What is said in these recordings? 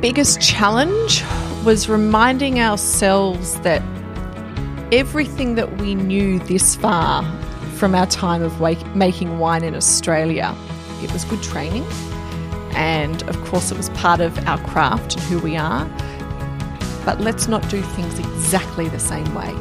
biggest challenge was reminding ourselves that everything that we knew this far from our time of wake, making wine in Australia, it was good training. And of course, it was part of our craft and who we are. But let's not do things exactly the same way.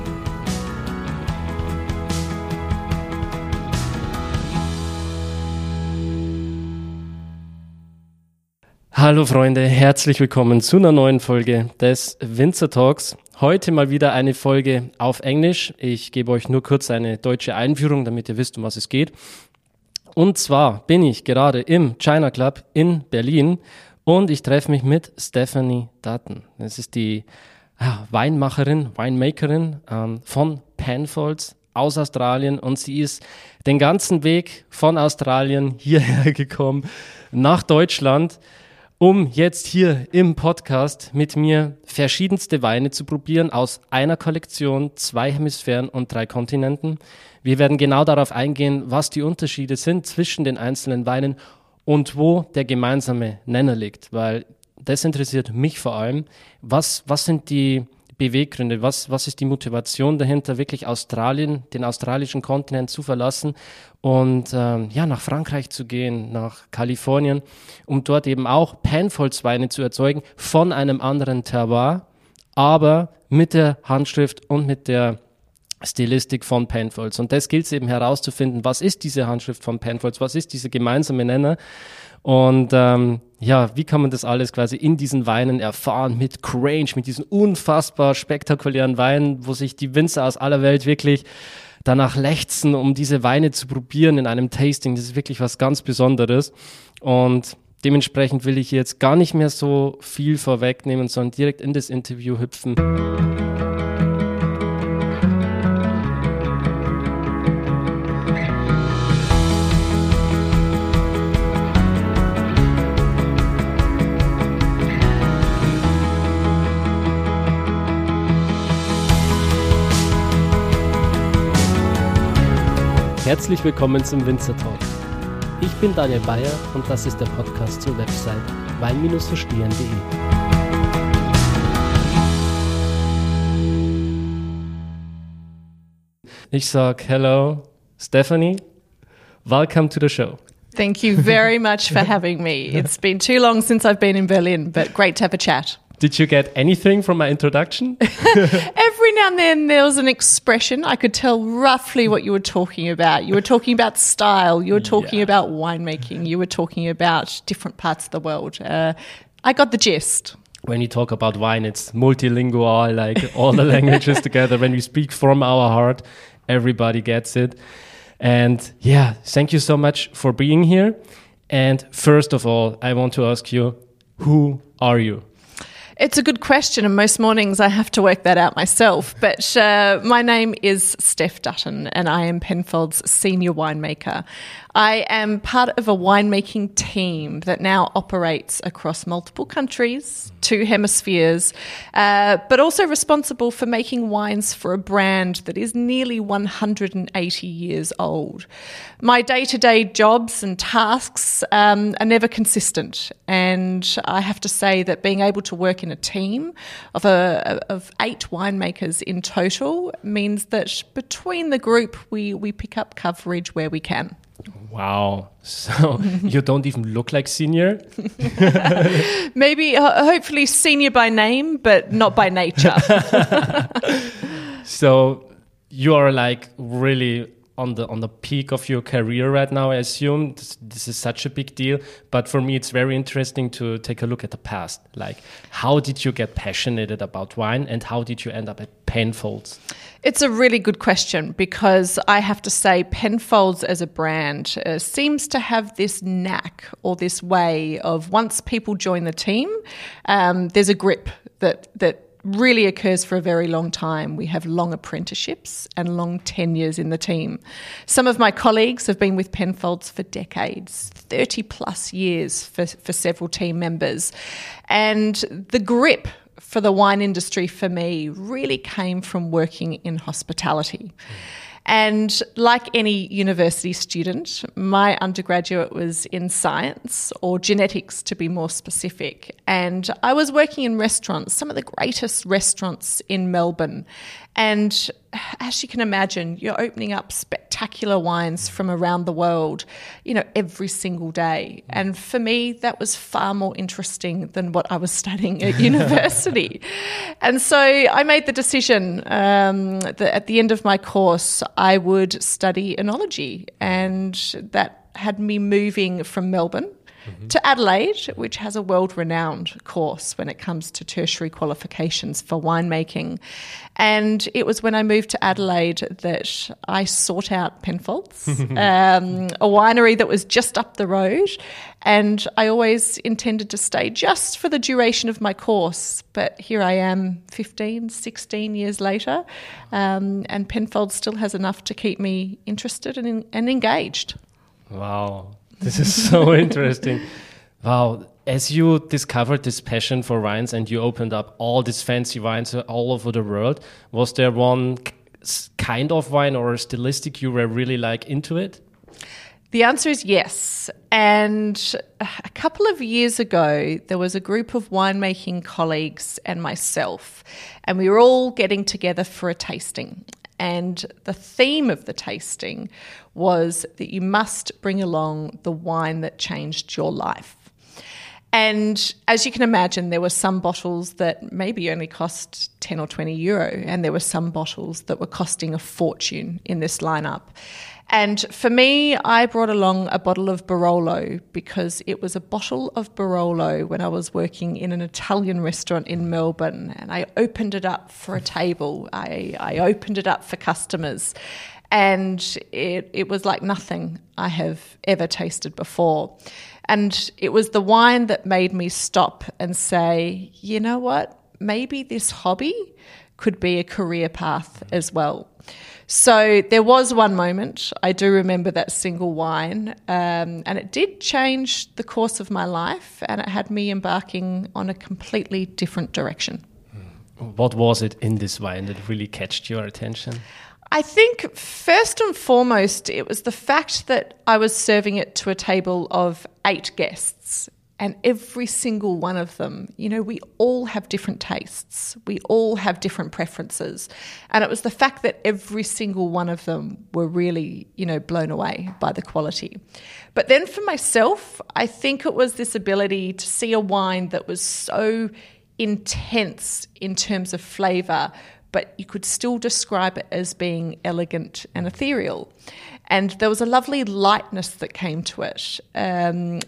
Hallo Freunde, herzlich willkommen zu einer neuen Folge des Winzer Talks. Heute mal wieder eine Folge auf Englisch. Ich gebe euch nur kurz eine deutsche Einführung, damit ihr wisst, um was es geht. Und zwar bin ich gerade im China Club in Berlin und ich treffe mich mit Stephanie Dutton. Das ist die ja, Weinmacherin, Winemakerin ähm, von Penfolds aus Australien und sie ist den ganzen Weg von Australien hierher gekommen nach Deutschland um jetzt hier im Podcast mit mir verschiedenste Weine zu probieren aus einer Kollektion, zwei Hemisphären und drei Kontinenten. Wir werden genau darauf eingehen, was die Unterschiede sind zwischen den einzelnen Weinen und wo der gemeinsame Nenner liegt, weil das interessiert mich vor allem. Was, was sind die Beweggründe? Was, was ist die Motivation dahinter, wirklich Australien, den australischen Kontinent zu verlassen und ähm, ja, nach Frankreich zu gehen, nach Kalifornien, um dort eben auch Penfolds-Weine zu erzeugen von einem anderen Terroir, aber mit der Handschrift und mit der Stilistik von Penfolds. Und das gilt es eben herauszufinden, was ist diese Handschrift von Penfolds, was ist dieser gemeinsame Nenner und ähm, ja, wie kann man das alles quasi in diesen Weinen erfahren mit Grange, mit diesen unfassbar spektakulären Weinen, wo sich die Winzer aus aller Welt wirklich danach lechzen, um diese Weine zu probieren in einem Tasting. Das ist wirklich was ganz Besonderes. Und dementsprechend will ich jetzt gar nicht mehr so viel vorwegnehmen, sondern direkt in das Interview hüpfen. Herzlich willkommen zum Winzer Talk. Ich bin Daniel Bayer und das ist der Podcast zur Website wein-verstehen.de. Ich sag hello, Stephanie. Welcome to the show. Thank you very much for having me. It's been too long since I've been in Berlin, but great to have a chat. Did you get anything from my introduction? Every now and then there was an expression. I could tell roughly what you were talking about. You were talking about style, you were talking yeah. about winemaking, you were talking about different parts of the world. Uh, I got the gist. When you talk about wine, it's multilingual, like all the languages together. When we speak from our heart, everybody gets it. And yeah, thank you so much for being here. And first of all, I want to ask you, who are you? It's a good question, and most mornings I have to work that out myself. But uh, my name is Steph Dutton, and I am Penfold's senior winemaker. I am part of a winemaking team that now operates across multiple countries, two hemispheres, uh, but also responsible for making wines for a brand that is nearly 180 years old. My day to day jobs and tasks um, are never consistent, and I have to say that being able to work in a team of, a, of eight winemakers in total means that between the group we, we pick up coverage where we can. Wow. So you don't even look like senior? Maybe, hopefully, senior by name, but not by nature. so you are like really on the on the peak of your career right now. I assume this, this, is such a big deal, but for me, it's very interesting to take a look at the past. Like, how did you get passionate about wine, and how did you end up at Penfolds? It's a really good question because I have to say, Penfolds as a brand uh, seems to have this knack or this way of once people join the team, um, there's a grip that that really occurs for a very long time. We have long apprenticeships and long tenures in the team. Some of my colleagues have been with Penfolds for decades, 30 plus years for, for several team members. And the grip for the wine industry for me really came from working in hospitality. And like any university student, my undergraduate was in science or genetics to be more specific. And I was working in restaurants, some of the greatest restaurants in Melbourne. And as you can imagine, you're opening up spectacular wines from around the world, you know, every single day. And for me, that was far more interesting than what I was studying at university. and so I made the decision um, that at the end of my course, I would study enology. And that had me moving from Melbourne mm-hmm. to Adelaide, which has a world renowned course when it comes to tertiary qualifications for winemaking. And it was when I moved to Adelaide that I sought out Penfolds, um, a winery that was just up the road. And I always intended to stay just for the duration of my course. But here I am 15, 16 years later, um, and Penfolds still has enough to keep me interested and, and engaged. Wow. This is so interesting. Wow. As you discovered this passion for wines and you opened up all these fancy wines all over the world, was there one kind of wine or a stylistic you were really like into it? The answer is yes. And a couple of years ago, there was a group of winemaking colleagues and myself, and we were all getting together for a tasting. And the theme of the tasting was that you must bring along the wine that changed your life. And as you can imagine, there were some bottles that maybe only cost 10 or 20 euro, and there were some bottles that were costing a fortune in this lineup. And for me, I brought along a bottle of Barolo because it was a bottle of Barolo when I was working in an Italian restaurant in Melbourne. And I opened it up for a table, I, I opened it up for customers. And it, it was like nothing I have ever tasted before. And it was the wine that made me stop and say, you know what? Maybe this hobby could be a career path as well. So there was one moment, I do remember that single wine, um, and it did change the course of my life and it had me embarking on a completely different direction. What was it in this wine that really catched your attention? I think first and foremost, it was the fact that I was serving it to a table of eight guests and every single one of them, you know, we all have different tastes. We all have different preferences. And it was the fact that every single one of them were really, you know, blown away by the quality. But then for myself, I think it was this ability to see a wine that was so intense in terms of flavour, but you could still describe it as being elegant and ethereal. And there was a lovely lightness that came to it. Um,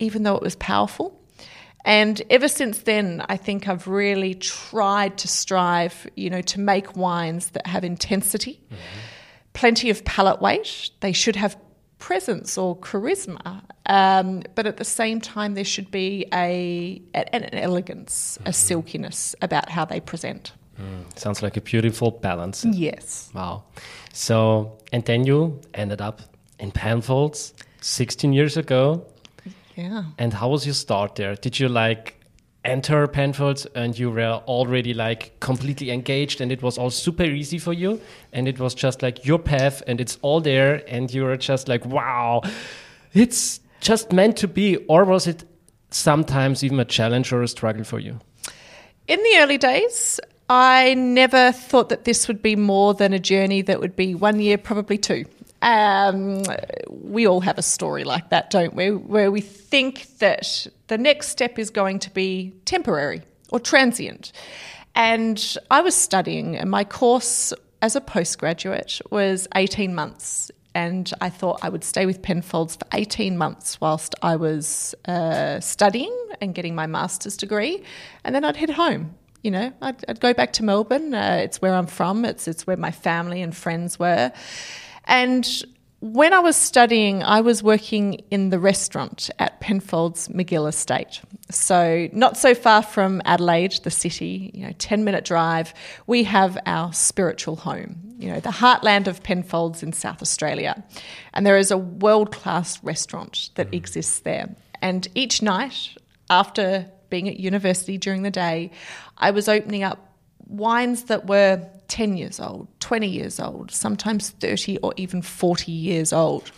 even though it was powerful. And ever since then, I think I've really tried to strive, you know, to make wines that have intensity, mm-hmm. plenty of palate weight. They should have presence or charisma, um, but at the same time, there should be a an, elegance, mm-hmm. a silkiness about how they present. Mm, sounds like a beautiful balance. Yes. Wow. So, and then you ended up in Penfolds 16 years ago. Yeah. And how was your start there? Did you like enter Penfolds and you were already like completely engaged and it was all super easy for you and it was just like your path and it's all there and you were just like wow it's just meant to be or was it sometimes even a challenge or a struggle for you in the early days i never thought that this would be more than a journey that would be one year probably two um, we all have a story like that, don't we? Where we think that the next step is going to be temporary or transient. And I was studying, and my course as a postgraduate was 18 months. And I thought I would stay with Penfolds for 18 months whilst I was uh, studying and getting my master's degree. And then I'd head home. You know, I'd, I'd go back to Melbourne. Uh, it's where I'm from, it's, it's where my family and friends were. And when I was studying, I was working in the restaurant at Penfolds Magill Estate. So, not so far from Adelaide, the city, you know, 10 minute drive, we have our spiritual home, you know, the heartland of Penfolds in South Australia. And there is a world class restaurant that mm. exists there. And each night, after being at university during the day, I was opening up wines that were 10 years old, 20 years old, sometimes 30 or even 40 years old.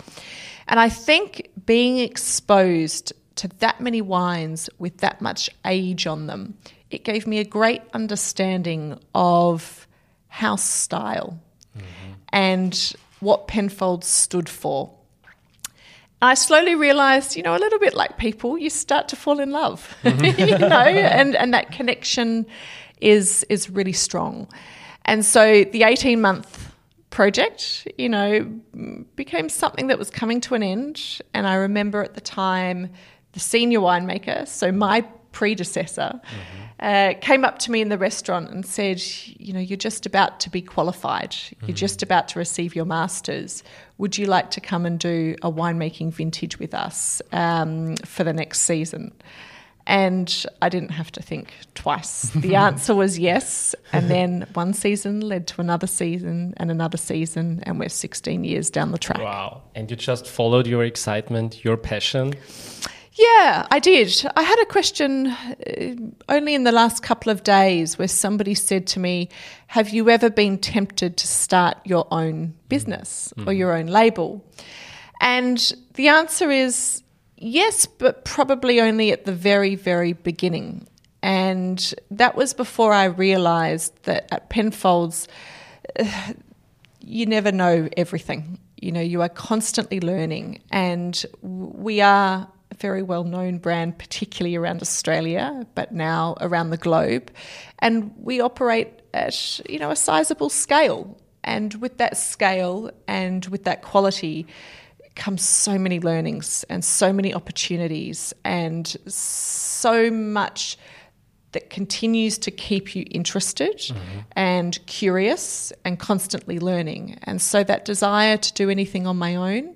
And I think being exposed to that many wines with that much age on them, it gave me a great understanding of house style mm-hmm. and what Penfolds stood for. I slowly realized, you know, a little bit like people, you start to fall in love, you know, and, and that connection is is really strong. And so the 18 month project, you know, became something that was coming to an end. And I remember at the time the senior winemaker, so my predecessor, mm-hmm. uh, came up to me in the restaurant and said, You know, you're just about to be qualified, mm-hmm. you're just about to receive your master's. Would you like to come and do a winemaking vintage with us um, for the next season? And I didn't have to think twice. The answer was yes. And then one season led to another season and another season, and we're 16 years down the track. Wow. And you just followed your excitement, your passion? Yeah, I did. I had a question uh, only in the last couple of days where somebody said to me, Have you ever been tempted to start your own business mm. or your own label? And the answer is yes, but probably only at the very, very beginning. And that was before I realized that at Penfolds, you never know everything. You know, you are constantly learning, and we are a very well known brand, particularly around Australia, but now around the globe. And we operate at, you know, a sizable scale. And with that scale and with that quality comes so many learnings and so many opportunities and so much that continues to keep you interested mm-hmm. and curious and constantly learning. And so that desire to do anything on my own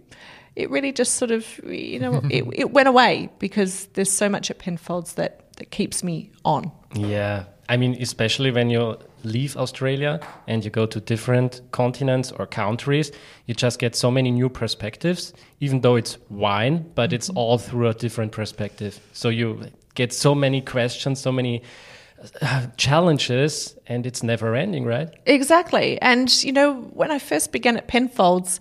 it really just sort of, you know, it, it went away because there's so much at Penfolds that, that keeps me on. Yeah. I mean, especially when you leave Australia and you go to different continents or countries, you just get so many new perspectives, even though it's wine, but it's mm-hmm. all through a different perspective. So you get so many questions, so many challenges and it's never ending, right? Exactly. And, you know, when I first began at Penfolds,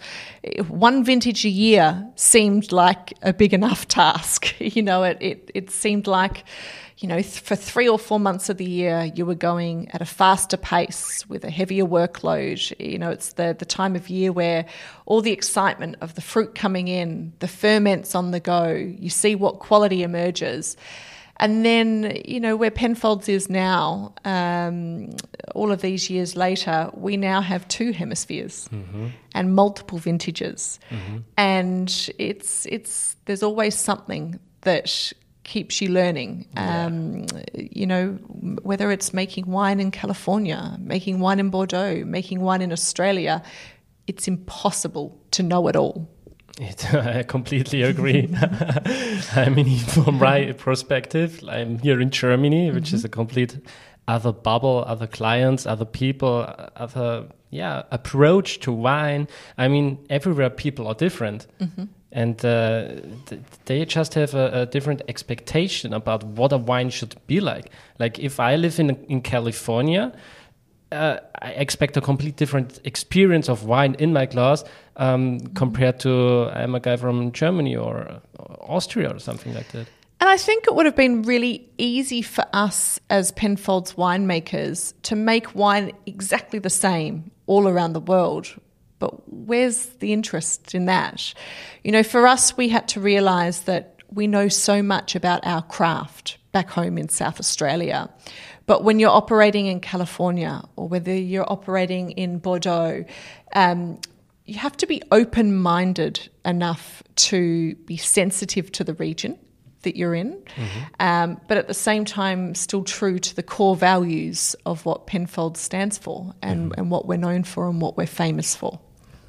one vintage a year seemed like a big enough task. You know, it, it, it seemed like, you know, th- for three or four months of the year, you were going at a faster pace with a heavier workload. You know, it's the, the time of year where all the excitement of the fruit coming in, the ferments on the go, you see what quality emerges. And then, you know, where Penfolds is now, um, all of these years later, we now have two hemispheres mm-hmm. and multiple vintages, mm-hmm. and it's it's there's always something that keeps you learning. Yeah. Um, you know, whether it's making wine in California, making wine in Bordeaux, making wine in Australia, it's impossible to know it all. It, I completely agree. I mean, from my perspective, I'm here in Germany, which mm -hmm. is a complete other bubble, other clients, other people, other yeah approach to wine. I mean, everywhere people are different, mm -hmm. And uh, th they just have a, a, different expectation about what a wine should be like. Like if I live in in California uh, I expect a complete different experience of wine in my glass um, compared to I'm a guy from Germany or, or Austria or something like that. And I think it would have been really easy for us as Penfolds winemakers to make wine exactly the same all around the world. But where's the interest in that? You know, for us, we had to realize that we know so much about our craft back home in South Australia. But when you're operating in California or whether you're operating in Bordeaux, um, you have to be open minded enough to be sensitive to the region that you're in, mm-hmm. um, but at the same time, still true to the core values of what Penfold stands for and, mm-hmm. and what we're known for and what we're famous for.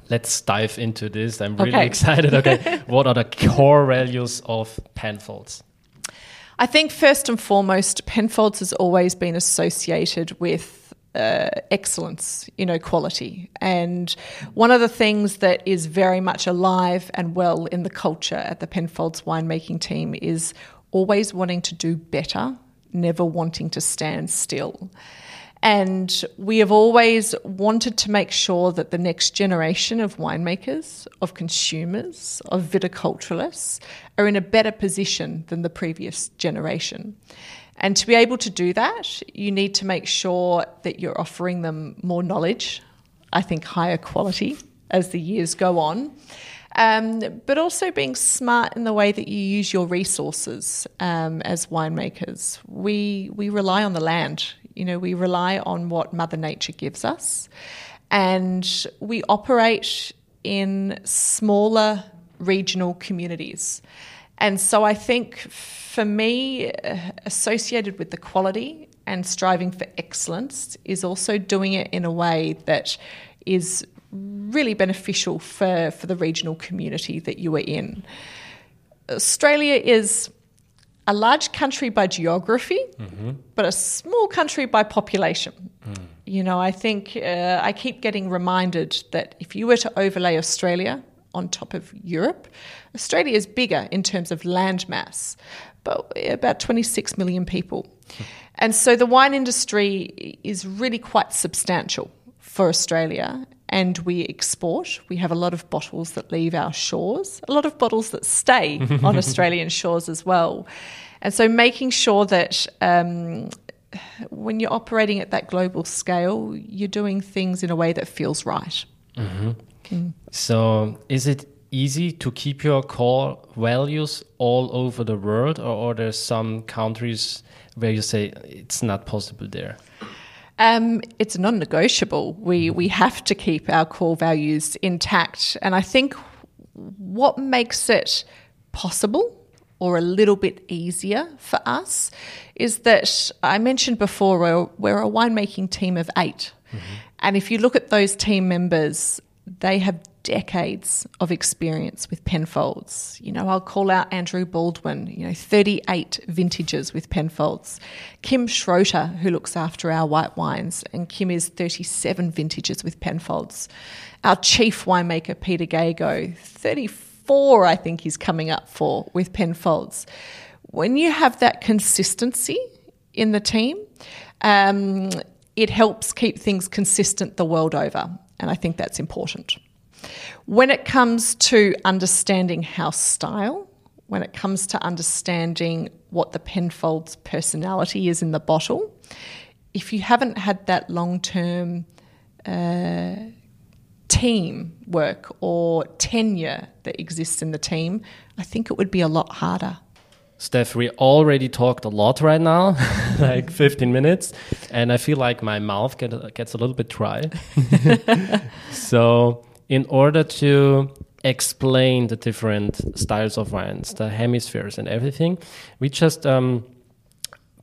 Let's dive into this. I'm really okay. excited. Okay, what are the core values of Penfolds? I think first and foremost, Penfolds has always been associated with uh, excellence, you know, quality. And one of the things that is very much alive and well in the culture at the Penfolds winemaking team is always wanting to do better, never wanting to stand still. And we have always wanted to make sure that the next generation of winemakers, of consumers, of viticulturalists are in a better position than the previous generation. And to be able to do that, you need to make sure that you're offering them more knowledge, I think higher quality as the years go on. Um, but also being smart in the way that you use your resources um, as winemakers. We we rely on the land. You know, we rely on what Mother Nature gives us, and we operate in smaller regional communities. And so I think for me, uh, associated with the quality and striving for excellence is also doing it in a way that is really beneficial for, for the regional community that you are in. Australia is a large country by geography, mm-hmm. but a small country by population. Mm. You know, I think uh, I keep getting reminded that if you were to overlay Australia on top of Europe, Australia is bigger in terms of land mass, but about 26 million people. And so the wine industry is really quite substantial for Australia and we export. We have a lot of bottles that leave our shores, a lot of bottles that stay on Australian shores as well. And so making sure that um, when you're operating at that global scale, you're doing things in a way that feels right. Mm-hmm. Mm. So, is it easy to keep your core values all over the world, or are there some countries where you say it's not possible there? Um, it's non-negotiable. We we have to keep our core values intact, and I think what makes it possible or a little bit easier for us is that I mentioned before we're, we're a winemaking team of 8 mm-hmm. and if you look at those team members, they have decades of experience with Penfolds. You know, I'll call out Andrew Baldock, you know, 38 vintages with Penfolds. Kym Schroeter, who looks after our white wines, and Kym is 37 vintages with Penfolds. Our chief winemaker, Peter Gago, 34, I think he's coming up for with Penfolds. When you have that consistency in the team, um, it helps keep things consistent the world over. And I think that's important. When it comes to understanding house style, when it comes to understanding what the Penfolds personality is in the bottle, if you haven't had that long term uh, team work or tenure that exists in the team, I think it would be a lot harder. Steph, we already talked a lot right now, like 15 minutes, and I feel like my mouth get, gets a little bit dry. so, in order to explain the different styles of wines, the hemispheres, and everything, we just um,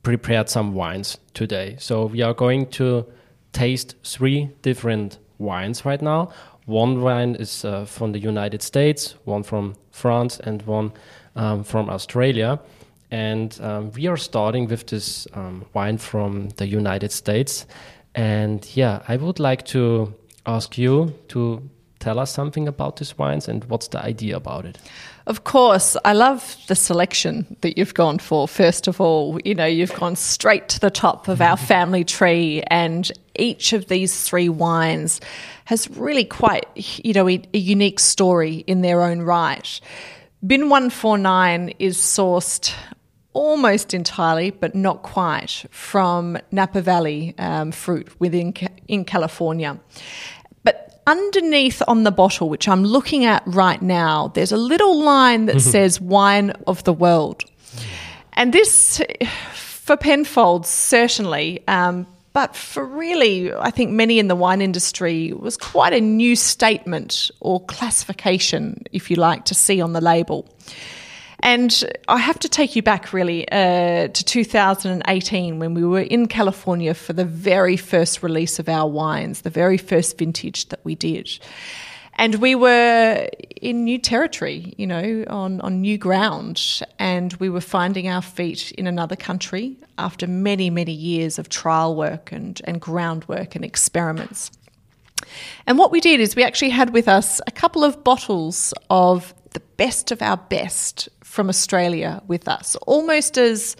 prepared some wines today. So we are going to taste three different wines right now. One wine is uh, from the United States, one from France, and one um, from Australia. And um, we are starting with this um, wine from the United States. And yeah, I would like to ask you to tell us something about these wines and what's the idea about it? Of course, I love the selection that you've gone for. First of all, you know, you've gone straight to the top of our family tree, and each of these three wines has really quite, you know, a, a unique story in their own right. Bin 149 is sourced almost entirely, but not quite, from Napa Valley um, fruit within in California But underneath on the bottle, which I'm looking at right now, there's a little line that says wine of the world. And this, for Penfolds, certainly, um, but for really, I think many in the wine industry, was quite a new statement or classification, if you like, to see on the label. And I have to take you back really uh, to 2018 when we were in California for the very first release of our wines, the very first vintage that we did. And we were in new territory, you know, on, on new ground. And we were finding our feet in another country after many, many years of trial work and, and groundwork and experiments. And what we did is we actually had with us a couple of bottles of the best of our best from Australia with us, almost as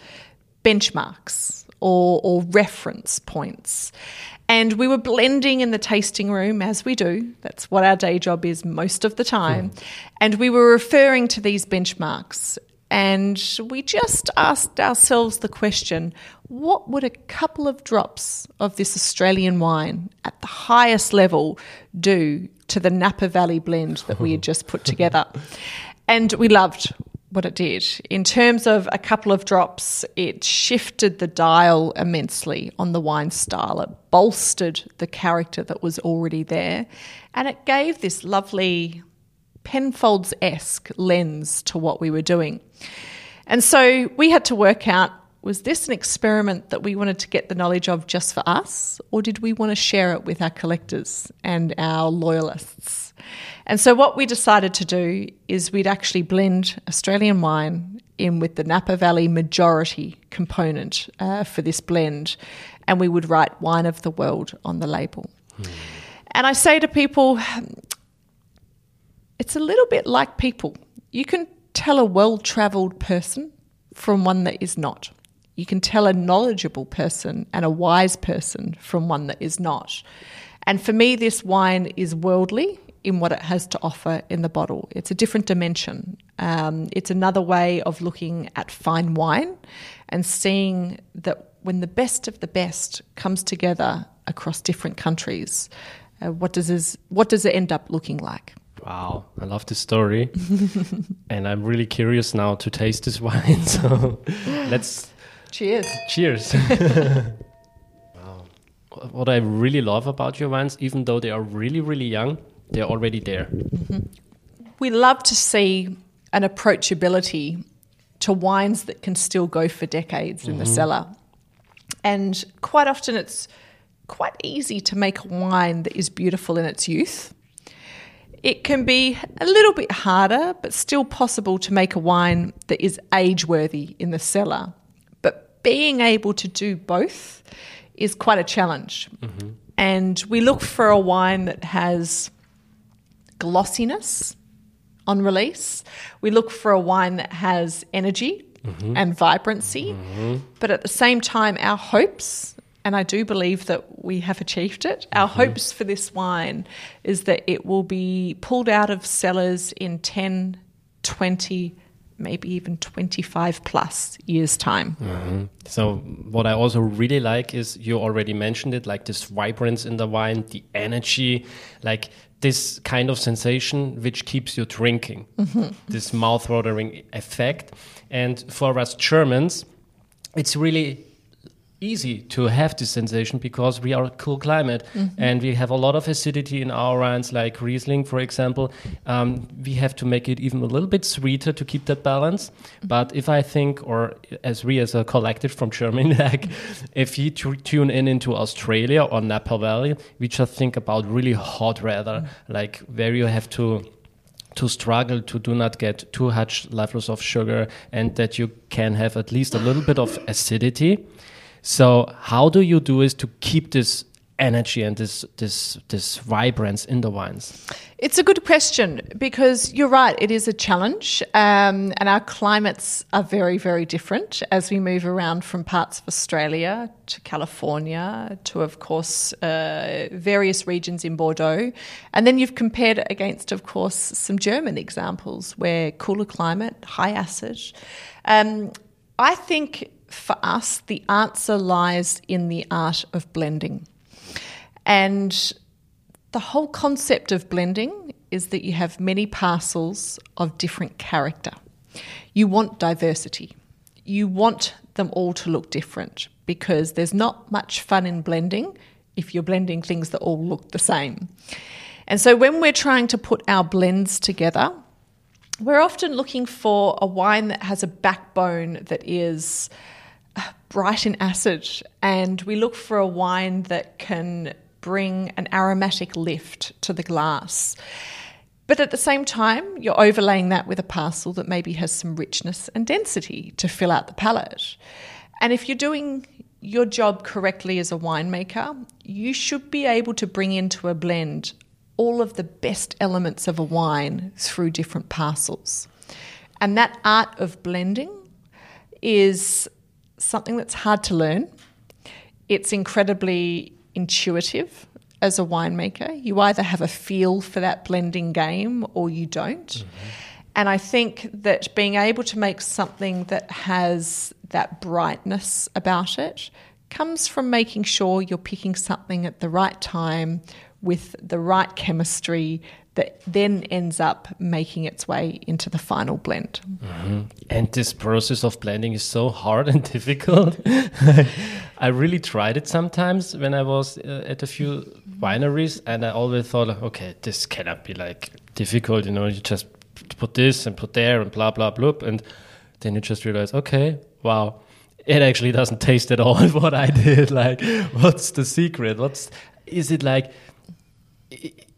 benchmarks or, or reference points. And we were blending in the tasting room as we do. That's what our day job is most of the time. And we were referring to these benchmarks. And we just asked ourselves the question what would a couple of drops of this Australian wine at the highest level do to the Napa Valley blend that we had just put together? And we loved what it did. In terms of a couple of drops, it shifted the dial immensely on the wine style. It bolstered the character that was already there. And it gave this lovely Penfolds esque lens to what we were doing. And so we had to work out was this an experiment that we wanted to get the knowledge of just for us, or did we want to share it with our collectors and our loyalists? And so, what we decided to do is we'd actually blend Australian wine in with the Napa Valley majority component uh, for this blend, and we would write Wine of the World on the label. Mm. And I say to people, it's a little bit like people. You can tell a well traveled person from one that is not. You can tell a knowledgeable person and a wise person from one that is not. And for me, this wine is worldly in what it has to offer in the bottle. It's a different dimension. Um, it's another way of looking at fine wine and seeing that when the best of the best comes together across different countries, uh, what does this, what does it end up looking like? Wow, I love this story, and I'm really curious now to taste this wine. So let's cheers. Cheers. wow. What I really love about your wines, even though they are really, really young, they're already there. Mm-hmm. We love to see an approachability to wines that can still go for decades mm-hmm. in the mm-hmm. cellar. And quite often it's quite easy to make a wine that is beautiful in its youth it can be a little bit harder, but still possible to make a wine that is age worthy in the cellar. But being able to do both is quite a challenge. Mm-hmm. And we look for a wine that has glossiness on release. We look for a wine that has energy mm-hmm. and vibrancy. Mm-hmm. But at the same time, our hopes and I do believe that we have achieved it. Our mm-hmm. hopes for this wine is that it will be pulled out of cellars in 10, 20, maybe even 25 plus years time. Mm-hmm. So, what I also really like is you already mentioned it like this vibrance in the wine, the energy, like this kind of sensation which keeps you drinking, mm-hmm. this mouth-watering effect. And for us Germans, it's really easy to have this sensation because we are a cool climate mm-hmm. and we have a lot of acidity in our wines like riesling for example um, we have to make it even a little bit sweeter to keep that balance mm-hmm. but if i think or as we as a collective from germany like if you tune in into australia or napa valley we just think about really hot weather mm-hmm. like where you have to to struggle to do not get too much levels of sugar and that you can have at least a little bit of acidity so how do you do is to keep this energy and this this this vibrance in the wines? It's a good question because you're right. It is a challenge, um, and our climates are very very different as we move around from parts of Australia to California to, of course, uh, various regions in Bordeaux, and then you've compared against, of course, some German examples where cooler climate, high acid. Um, I think for us, the answer lies in the art of blending. And the whole concept of blending is that you have many parcels of different character. You want diversity. You want them all to look different because there's not much fun in blending if you're blending things that all look the same. And so when we're trying to put our blends together, we're often looking for a wine that has a backbone that is bright in acid, and we look for a wine that can bring an aromatic lift to the glass. But at the same time, you're overlaying that with a parcel that maybe has some richness and density to fill out the palate. And if you're doing your job correctly as a winemaker, you should be able to bring into a blend all of the best elements of a wine through different parcels. And that art of blending is something that's hard to learn. it's incredibly intuitive as a winemaker. You either have a feel for that blending game or you don't. Mm-hmm. And I think that being able to make something that has that brightness about it comes from making sure you're picking something at the right time with the right chemistry that then ends up making its way into the final blend. Mm-hmm. And this process of blending is so hard and difficult. I really tried it sometimes when I was uh, at a few wineries, and I always thought, okay, this cannot be like difficult. You know, you just put this and put there and blah blah blah, and then you just realize, okay, wow. It actually doesn't taste at all what I did. Like, what's the secret? What's is it like?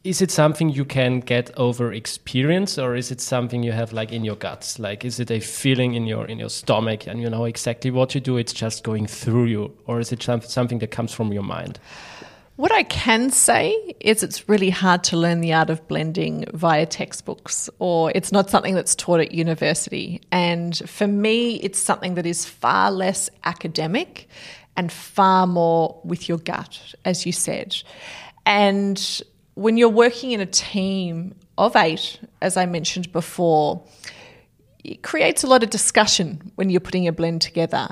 Is it something you can get over experience or is it something you have like in your guts like is it a feeling in your in your stomach and you know exactly what you do it's just going through you or is it something that comes from your mind what I can say is it's really hard to learn the art of blending via textbooks, or it's not something that's taught at university. And for me, it's something that is far less academic and far more with your gut, as you said. And when you're working in a team of eight, as I mentioned before, it creates a lot of discussion when you're putting a blend together.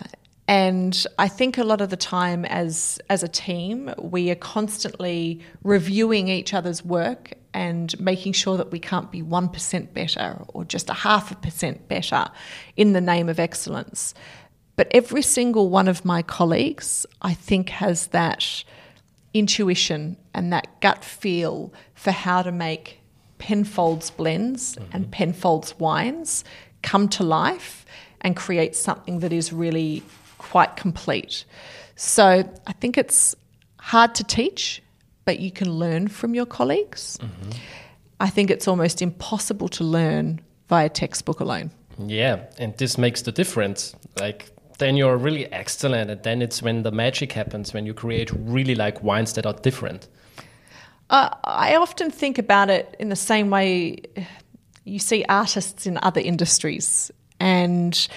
And I think a lot of the time, as as a team, we are constantly reviewing each other's work and making sure that we can't be one percent better or just a half a percent better in the name of excellence. But every single one of my colleagues, I think, has that intuition and that gut feel for how to make Penfolds blends mm-hmm. and Penfolds wines come to life and create something that is really quite complete. So I think it's hard to teach, but you can learn from your colleagues. Mm-hmm. I think it's almost impossible to learn via textbook alone. Yeah, and this makes the difference. Like then you're really excellent and then it's when the magic happens when you create really like wines that are different. Uh, i often think about it in the same way you see artists in other industries and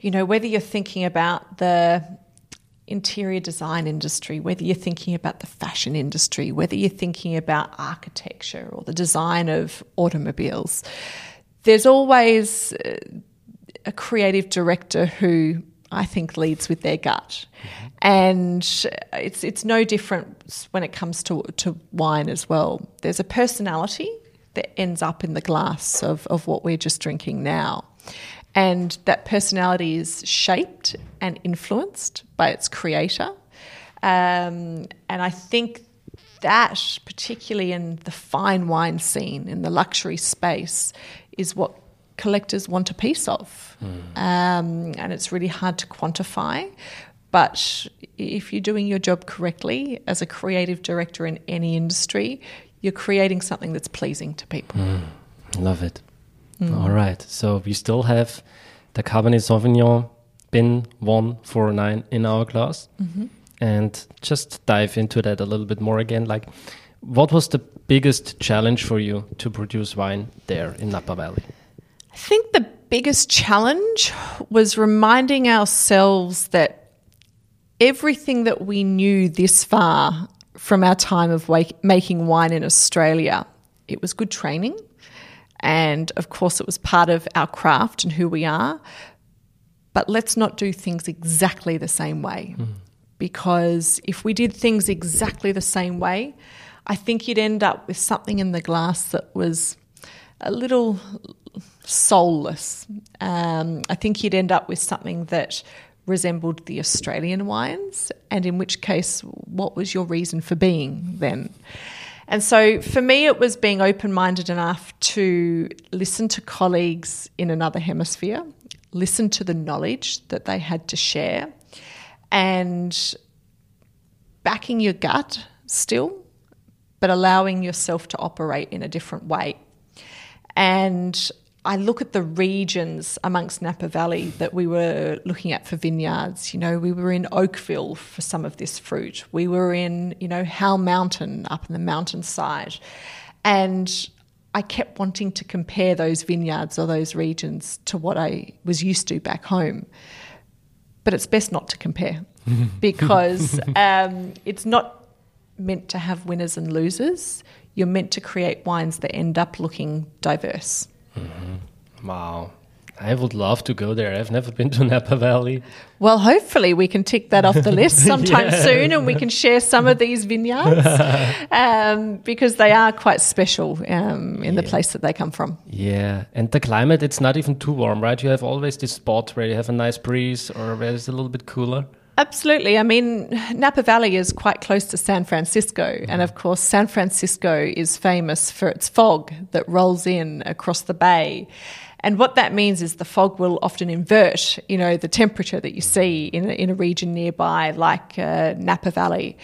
you know whether you're thinking about the interior design industry whether you're thinking about the fashion industry whether you're thinking about architecture or the design of automobiles there's always uh, a creative director who I think leads with their gut, and it's it's no different when it comes to to wine as well. There's a personality that ends up in the glass of of what we're just drinking now, and that personality is shaped and influenced by its creator, um, and I think that particularly in the fine wine scene in the luxury space is what collectors want a piece of. Mm. Um, and it's really hard to quantify. But if you're doing your job correctly as a creative director in any industry, you're creating something that's pleasing to people. Mm. Love it. Mm. All right. So we still have the Cabernet Sauvignon Bin 149 in our glass. -hmm. And just dive into that a little bit more again. Like, what was the biggest challenge for you to produce wine there in Napa Valley? I think the biggest challenge was reminding ourselves that everything that we knew this far from our time of wake, making wine in Australia, it was good training. And of course, it was part of our craft and who we are. But let's not do things exactly the same way. Mm. Because if we did things exactly the same way, I think you'd end up with something in the glass that was a little soulless. Um, I think you'd end up with something that resembled the Australian wines, and in which case, what was your reason for being then? And so for me, it was being open minded enough to listen to colleagues in another hemisphere, listen to the knowledge that they had to share, and backing your gut still, but allowing yourself to operate in a different way. And I look at the regions amongst Napa Valley that we were looking at for vineyards. You know, we were in Oakville for some of this fruit. We were in, you know, Howell Mountain up in the mountainside. And I kept wanting to compare those vineyards or those regions to what I was used to back home. But it's best not to compare. because um, it's not meant to have winners and losers. You're meant to create wines that end up looking diverse. Wow. I would love to go there. I've never been to Napa Valley. Well, hopefully we can tick that off the list sometime Yeah. soon, and we can share some of these vineyards um, because they are quite special um, in the place that they come from. Yeah, and the climate, it's not even too warm, right? You have always this spot where you have a nice breeze or where it's a little bit cooler. Absolutely. I mean, Napa Valley is quite close to San Francisco. And of course, San Francisco is famous for its fog that rolls in across the bay. And what that means is the fog will often invert, you know, the temperature that you see in a, in a region nearby, like uh, Napa Valley.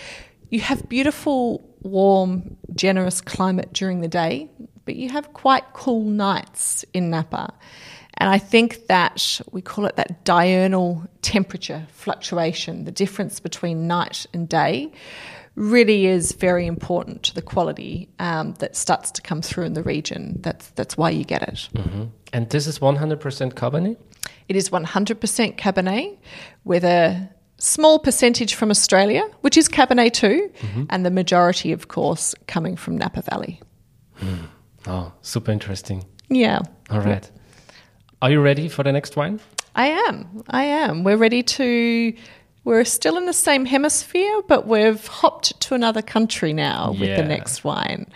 You have beautiful, warm, generous climate during the day, but you have quite cool nights in Napa. And I think that we call it that diurnal temperature fluctuation, the difference between night and day, really is very important to the quality um, that starts to come through in the region. That's, that's why you get it. Mm-hmm. And this is 100% Cabernet? It is 100% Cabernet with a small percentage from Australia, which is Cabernet too, mm-hmm. and the majority, of course, coming from Napa Valley. Hmm. Oh, super interesting. Yeah. All right. Are you ready for the next wine? I am. I am. We're ready to. We're still in the same hemisphere, but we've hopped to another country now with the next wine.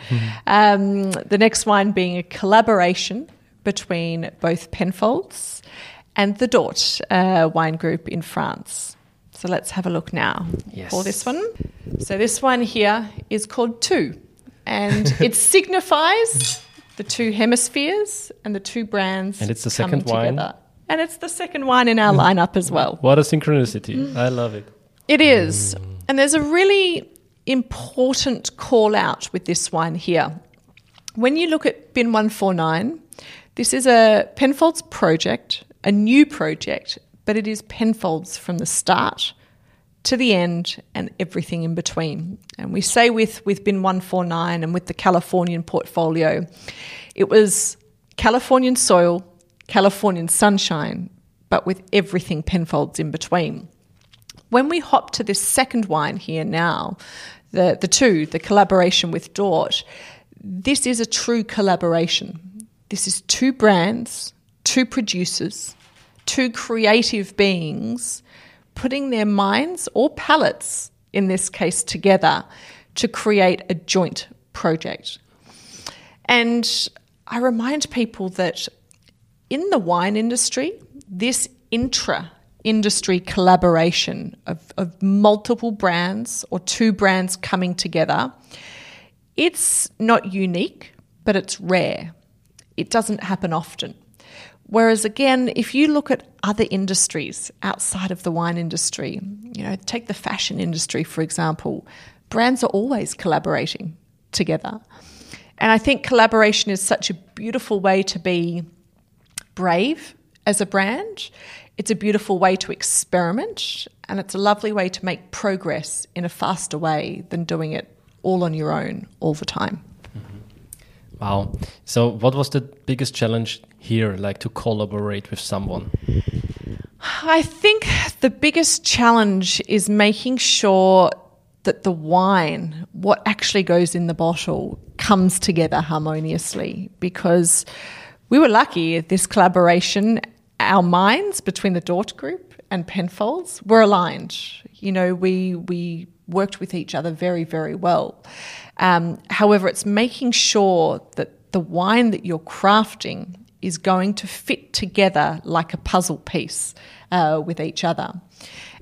um, the next wine being a collaboration between both Penfolds and the Dourthe uh, wine group in France. So let's have a look now Yes. for this one. So this one here is called Two, and it signifies the two hemispheres and the two brands. And it's the second wine? together. And it's the second wine in our mm. lineup as well. What a synchronicity. I love it. It is. And there's a really important call out with this wine here. When you look at Bin 149, this is a Penfolds project, a new project, but it is Penfolds from the start to the end and everything in between. And we say with, with Bin 149 and with the Californian portfolio, it was Californian soil, Californian sunshine, but with everything Penfolds in between. When we hop to this second wine here now, the, the two, the collaboration with Dourthe, this is a true collaboration. This is two brands, two producers, two creative beings putting their minds or palates, in this case, together to create a joint project. And I remind people that in the wine industry, this intra industry collaboration of, of multiple brands or two brands coming together, it's not unique, but it's rare. It doesn't happen often. Whereas again, if you look at other industries outside of the wine industry, you know, take the fashion industry for example, brands are always collaborating together. And I think collaboration is such a beautiful way to be brave as a brand. It's a beautiful way to experiment, and it's a lovely way to make progress in a faster way than doing it all on your own all the time. Wow. So, what was the biggest challenge here, like to collaborate with someone? I think the biggest challenge is making sure that the wine, what actually goes in the bottle, comes together harmoniously because we were lucky at this collaboration. Our minds between the Dourthe Group and Penfolds were aligned. You know, we we worked with each other very, very well. Um, however, it's making sure that the wine that you're crafting is going to fit together like a puzzle piece uh, with each other.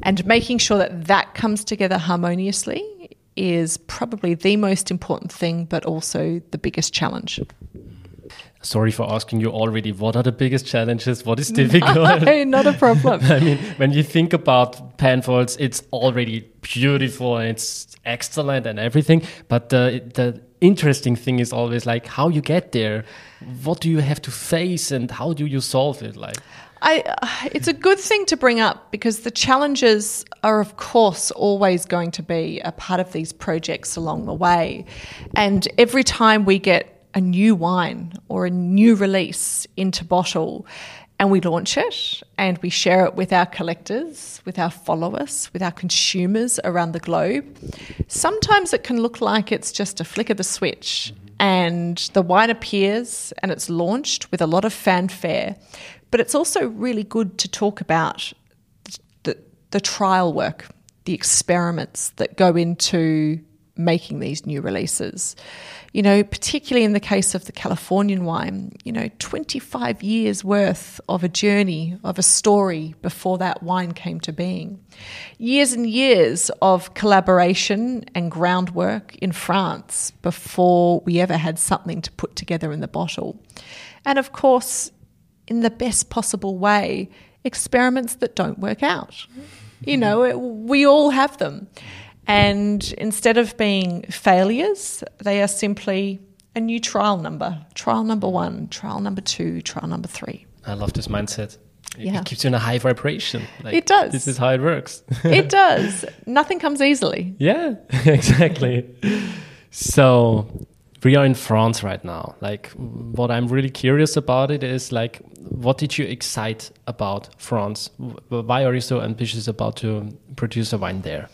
And making sure that that comes together harmoniously is probably the most important thing, but also the biggest challenge. Sorry for asking you already. What are the biggest challenges? What is difficult? Hey, not a problem. I mean, when you think about Penfolds, it's already beautiful and it's excellent and everything. But the the interesting thing is always like how you get there. What do you have to face and how do you solve it? Like, I, uh, it's a good thing to bring up because the challenges are, of course, always going to be a part of these projects along the way. And every time we get a new wine or a new release into bottle, and we launch it and we share it with our collectors, with our followers, with our consumers around the globe. Sometimes it can look like it's just a flick of the switch and the wine appears and it's launched with a lot of fanfare. But it's also really good to talk about the, the trial work, the experiments that go into making these new releases. You know, particularly in the case of the Californian wine, you know, 25 years worth of a journey, of a story before that wine came to being. Years and years of collaboration and groundwork in France before we ever had something to put together in the bottle. And of course, in the best possible way, experiments that don't work out. You know, it, we all have them. And instead of being failures, they are simply a new trial number trial number one, trial number two, trial number three. I love this mindset. It yeah. keeps you in a high vibration. Like, it does. This is how it works. it does. Nothing comes easily. Yeah, exactly. so we are in France right now. Like, what I'm really curious about it is like, what did you excite about France? Why are you so ambitious about to produce a wine there?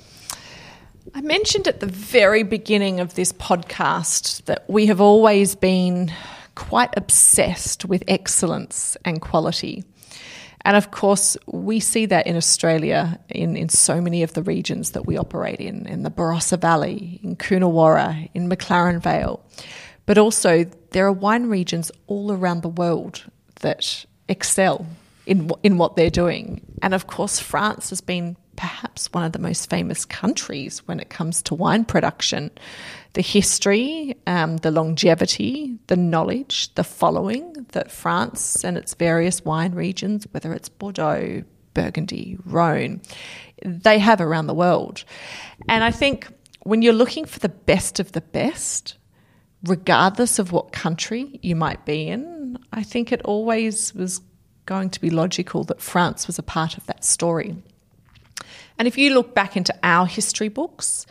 I mentioned at the very beginning of this podcast that we have always been quite obsessed with excellence and quality. And of course, we see that in Australia in, in so many of the regions that we operate in, in the Barossa Valley, in Coonawarra, in McLaren Vale. But also, there are wine regions all around the world that excel in, in what they're doing. And of course, France has been perhaps one of the most famous countries when it comes to wine production. The history, um, the longevity, the knowledge, the following that France and its various wine regions, whether it's Bordeaux, Burgundy, Rhone, they have around the world. And I think when you're looking for the best of the best, regardless of what country you might be in, I think it always was going to be logical that France was a part of that story. And if you look back into our history books,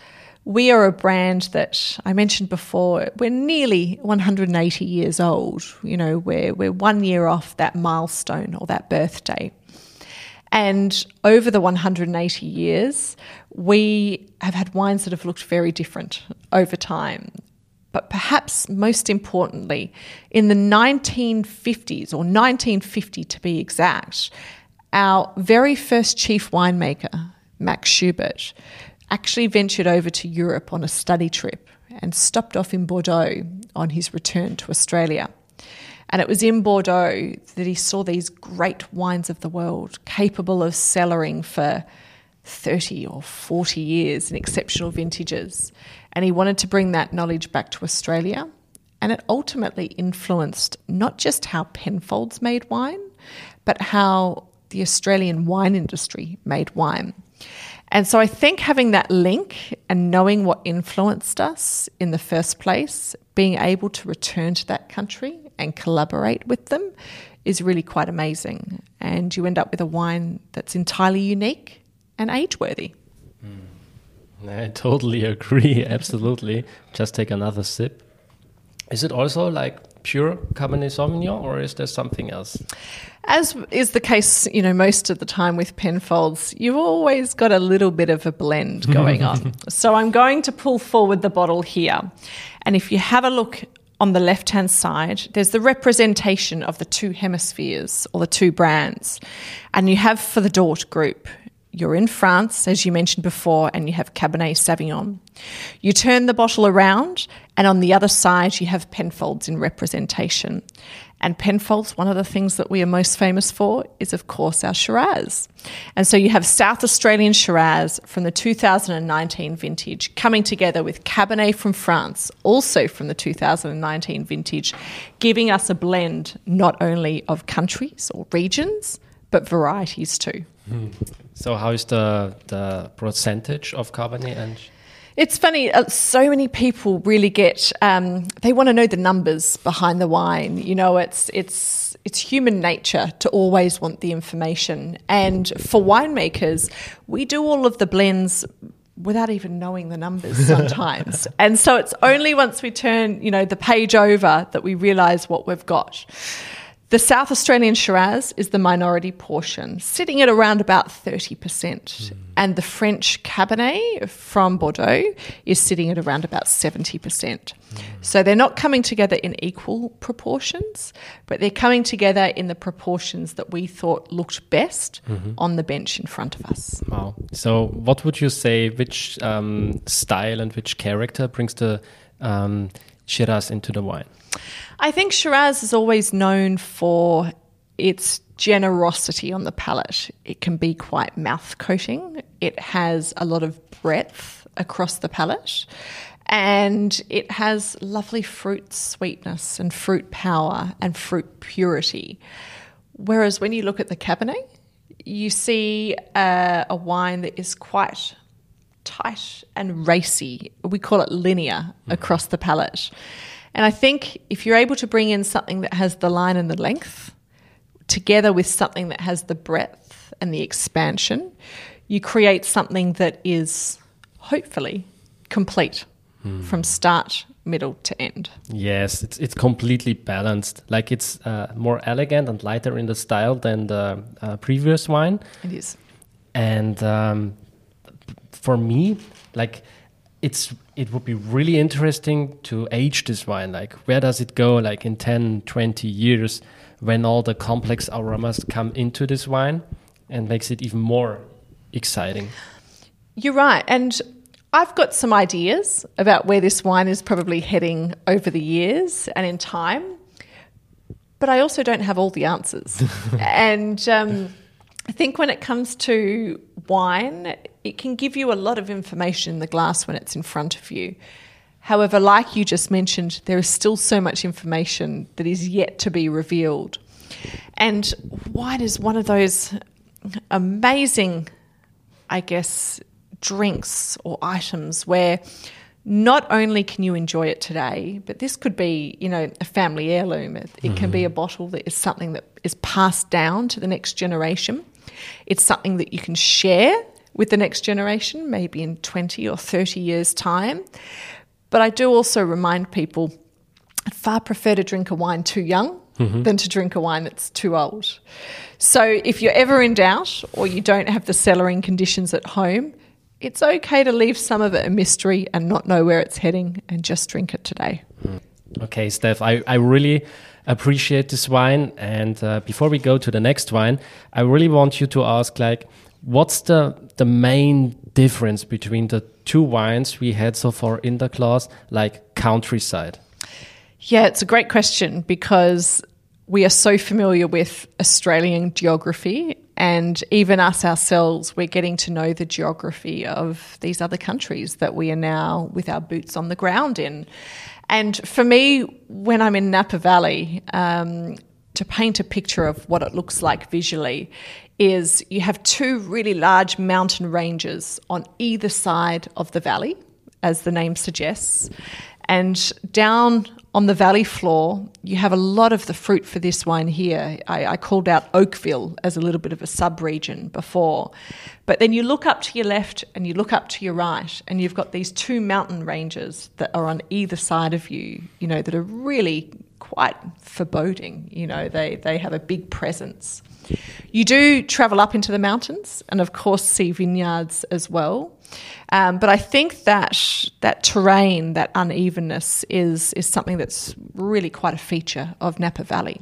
we are a brand that I mentioned before, we're nearly 180 years old. You know, we're, we're one year off that milestone or that birthday. And over the 180 years, we have had wines that have looked very different over time. But perhaps most importantly, in the 1950s, or 1950 to be exact, our very first chief winemaker, Max Schubert, actually ventured over to Europe on a study trip and stopped off in Bordeaux on his return to Australia. And it was in Bordeaux that he saw these great wines of the world capable of cellaring for 30 or 40 years in exceptional vintages. And he wanted to bring that knowledge back to Australia. And it ultimately influenced not just how Penfolds made wine, but how the Australian wine industry made wine. And so I think having that link and knowing what influenced us in the first place, being able to return to that country and collaborate with them is really quite amazing. And you end up with a wine that's entirely unique and age worthy. Mm. I totally agree. Absolutely. Just take another sip. Is it also like pure Cabernet Sauvignon, or is there something else? As is the case, you know, most of the time with Penfolds, you've always got a little bit of a blend going on. so I'm going to pull forward the bottle here. And if you have a look on the left hand side, there's the representation of the two hemispheres or the two brands. And you have for the Dourthe group, you're in France, as you mentioned before, and you have Cabernet Sauvignon. You turn the bottle around, and on the other side, you have Penfolds in representation. And Penfolds, one of the things that we are most famous for is, of course, our Shiraz. And so you have South Australian Shiraz from the 2019 vintage coming together with Cabernet from France, also from the 2019 vintage, giving us a blend not only of countries or regions, but varieties too. Hmm. So, how is the the percentage of Cabernet and? It's funny. Uh, so many people really get. Um, they want to know the numbers behind the wine. You know, it's it's it's human nature to always want the information. And for winemakers, we do all of the blends without even knowing the numbers sometimes. and so it's only once we turn, you know, the page over that we realize what we've got. The South Australian Shiraz is the minority portion, sitting at around about 30%. And the French Cabernet from Bordeaux is sitting at around about 70%. So they're not coming together in equal proportions, but they're coming together in the proportions that we thought looked best on the bench in front of us. Wow. So, what would you say? Which um, style and which character brings the um, Shiraz into the wine? I think Shiraz is always known for its generosity on the palate. It can be quite mouth coating. It has a lot of breadth across the palate. And it has lovely fruit sweetness and fruit power and fruit purity. Whereas when you look at the Cabernet, you see uh, a wine that is quite tight and racy. We call it linear across the palate. And I think if you're able to bring in something that has the line and the length, together with something that has the breadth and the expansion, you create something that is hopefully complete from start, middle to end. Yes, it's it's completely balanced. Like it's uh, more elegant and lighter in the style than the uh, previous wine. It is. And um, for me, like it's it would be really interesting to age this wine. Like where does it go? Like in 10, 20 years, when all the complex aromas come into this wine, and makes it even more exciting. You're right. And I've got some ideas about where this wine is probably heading over the years and in time, but I also don't have all the answers. and um, I think when it comes to wine, it can give you a lot of information in the glass when it's in front of you. However, like you just mentioned, there is still so much information that is yet to be revealed. And wine is one of those amazing, I guess, drinks or items where not only can you enjoy it today, but this could be, you know, a family heirloom. It, it can be mm-hmm. a bottle that is something that is passed down to the next generation. It's something that you can share with the next generation, maybe in 20 or 30 years' time. But I do also remind people I'd far prefer to drink a wine too young mm-hmm. than to drink a wine that's too old. So if you're ever in doubt or you don't have the cellaring conditions at home, it's okay to leave some of it a mystery and not know where it's heading and just drink it today. Mm. Okay, Steph, I, I really appreciate this wine. And uh, before we go to the next wine, I really want you to ask, like, what's the the main difference between the two wines we had so far in the class, like countryside? Yeah, it's a great question because we are so familiar with Australian geography, and even us ourselves, we're getting to know the geography of these other countries that we are now with our boots on the ground in. And for me, when I'm in Napa Valley, um, to paint a picture of what it looks like visually, is you have two really large mountain ranges on either side of the valley, as the name suggests. And down on the valley floor, you have a lot of the fruit for this wine here. I, I called out Oakville as a little bit of a sub region before. But then you look up to your left and you look up to your right, and you've got these two mountain ranges that are on either side of you, you know, that are really quite foreboding. You know, they, they have a big presence. You do travel up into the mountains and, of course, see vineyards as well. Um, but I think that that terrain, that unevenness, is is something that's really quite a feature of Napa Valley.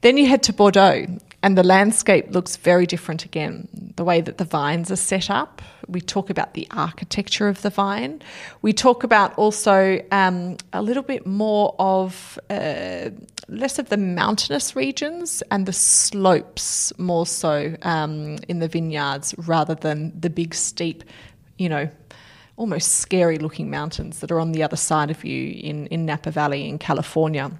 Then you head to Bordeaux, and the landscape looks very different again. The way that the vines are set up, we talk about the architecture of the vine. We talk about also um, a little bit more of uh, less of the mountainous regions and the slopes more so um, in the vineyards rather than the big steep, you know, almost scary looking mountains that are on the other side of you in, in Napa Valley in California.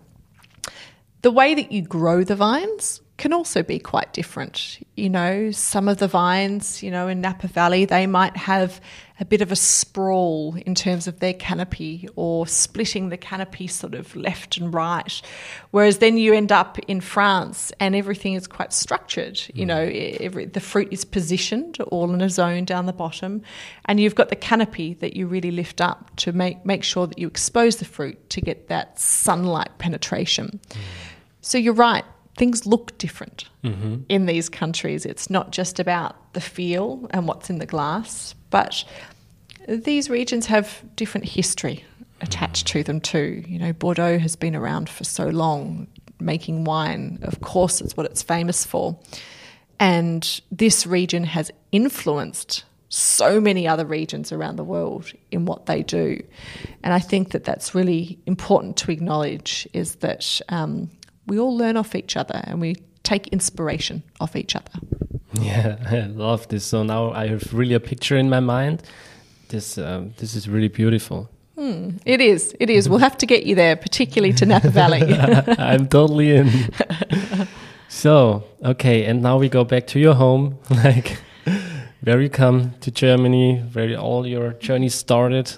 The way that you grow the vines can also be quite different. You know, some of the vines, you know, in Napa Valley, they might have a bit of a sprawl in terms of their canopy or splitting the canopy sort of left and right. Whereas then you end up in France and everything is quite structured. You hmm. know, every, the fruit is positioned all in a zone down the bottom, and you've got the canopy that you really lift up to make, make sure that you expose the fruit to get that sunlight penetration. Hmm. So you're right things look different in these countries. It's not just about the feel and what's in the glass, but these regions have different history attached to them too. You know, Bordeaux has been around for so long making wine. Of course, it's what it's famous for. And this region has influenced so many other regions around the world in what they do. And I think that that's really important to acknowledge is that um, we all learn off each other and we take inspiration off each other. Yeah, I love this. So now I have really a picture in my mind. This um, this is really beautiful. It is, it is. We'll have to get you there, particularly to Napa Valley. I'm totally in. so okay, and now we go back to your home, like where you come to Germany, where all your journey started.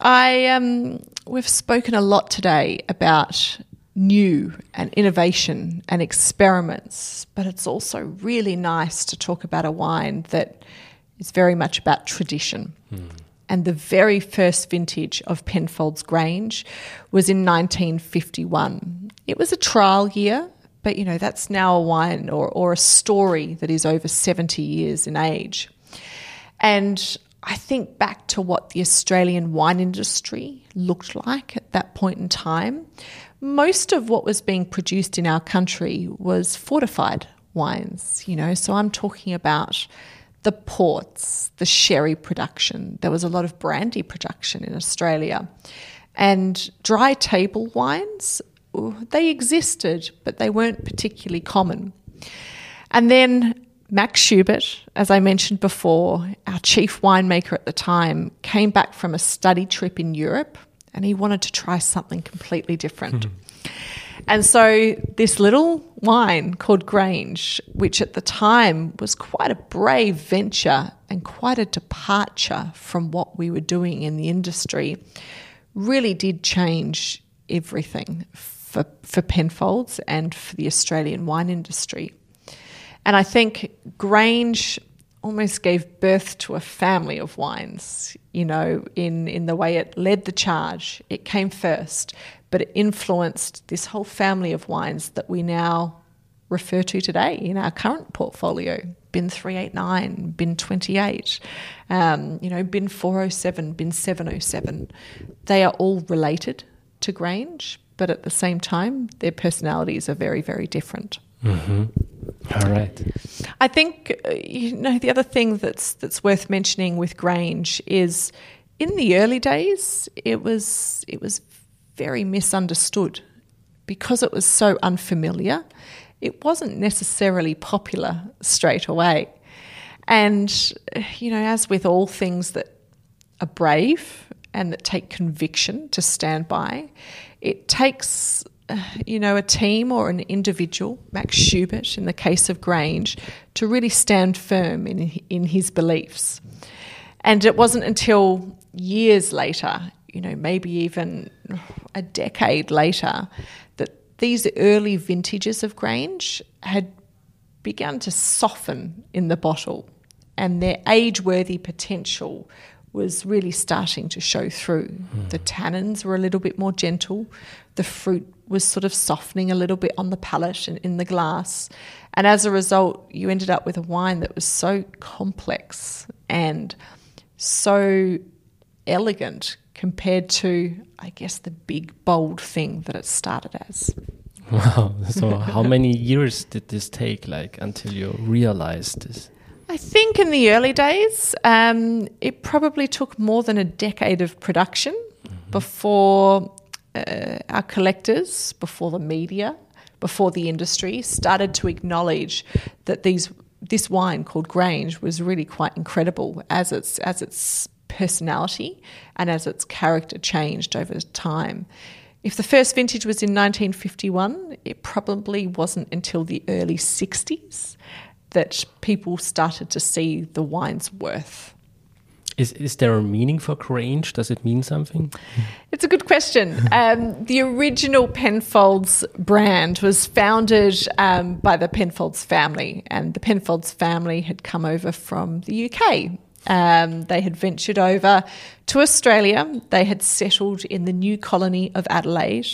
I um, we've spoken a lot today about new and innovation and experiments, but it's also really nice to talk about a wine that is very much about tradition. Hmm. And the very first vintage of Penfolds Grange was in 1951. It was a trial year, but you know, that's now a wine or, or a story that is over 70 years in age. And I think back to what the Australian wine industry looked like at that point in time. Most of what was being produced in our country was fortified wines, you know, so I'm talking about the ports, the sherry production. There was a lot of brandy production in Australia. And dry table wines, they existed, but they weren't particularly common. And then Max Schubert, as I mentioned before, our chief winemaker at the time, came back from a study trip in Europe and he wanted to try something completely different. Hmm. And so, this little wine called Grange, which at the time was quite a brave venture and quite a departure from what we were doing in the industry, really did change everything for, for Penfolds and for the Australian wine industry. And I think Grange almost gave birth to a family of wines, you know, in, in the way it led the charge. It came first, but it influenced this whole family of wines that we now refer to today in our current portfolio. Bin 389, Bin 28, um, you know, Bin 407, Bin 707. They are all related to Grange, but at the same time, their personalities are very, very different. All right. I think uh, you know the other thing that's that's worth mentioning with Grange is in the early days it was it was very misunderstood because it was so unfamiliar. It wasn't necessarily popular straight away. And you know as with all things that are brave and that take conviction to stand by, it takes Uh, you know, a team or an individual, Max Schubert in the case of Grange, to really stand firm in, in his beliefs. And it wasn't until years later, you know, maybe even a decade later, that these early vintages of Grange had begun to soften in the bottle and their age worthy potential was really starting to show through. Hmm. The tannins were a little bit more gentle, the fruit was sort of softening a little bit on the palate and in the glass. And as a result, you ended up with a wine that was so complex and so elegant compared to, I guess, the big, bold thing that it started as. Wow. So how many years did this take, like, until you realized this? I think in the early days, um, it probably took more than a decade of production before uh, our collectors, before the media, before the industry started to acknowledge that these this wine called Grange was really quite incredible as its as its personality and as its character changed over time. If the first vintage was in 1951, it probably wasn't until the early 60s that people started to see the wine's worth. Is, is there a meaning for Grange? Does it mean something? It's a good question. Um, the original Penfolds brand was founded um, by the Penfolds family, and the Penfolds family had come over from the UK. Um, they had ventured over to Australia. They had settled in the new colony of Adelaide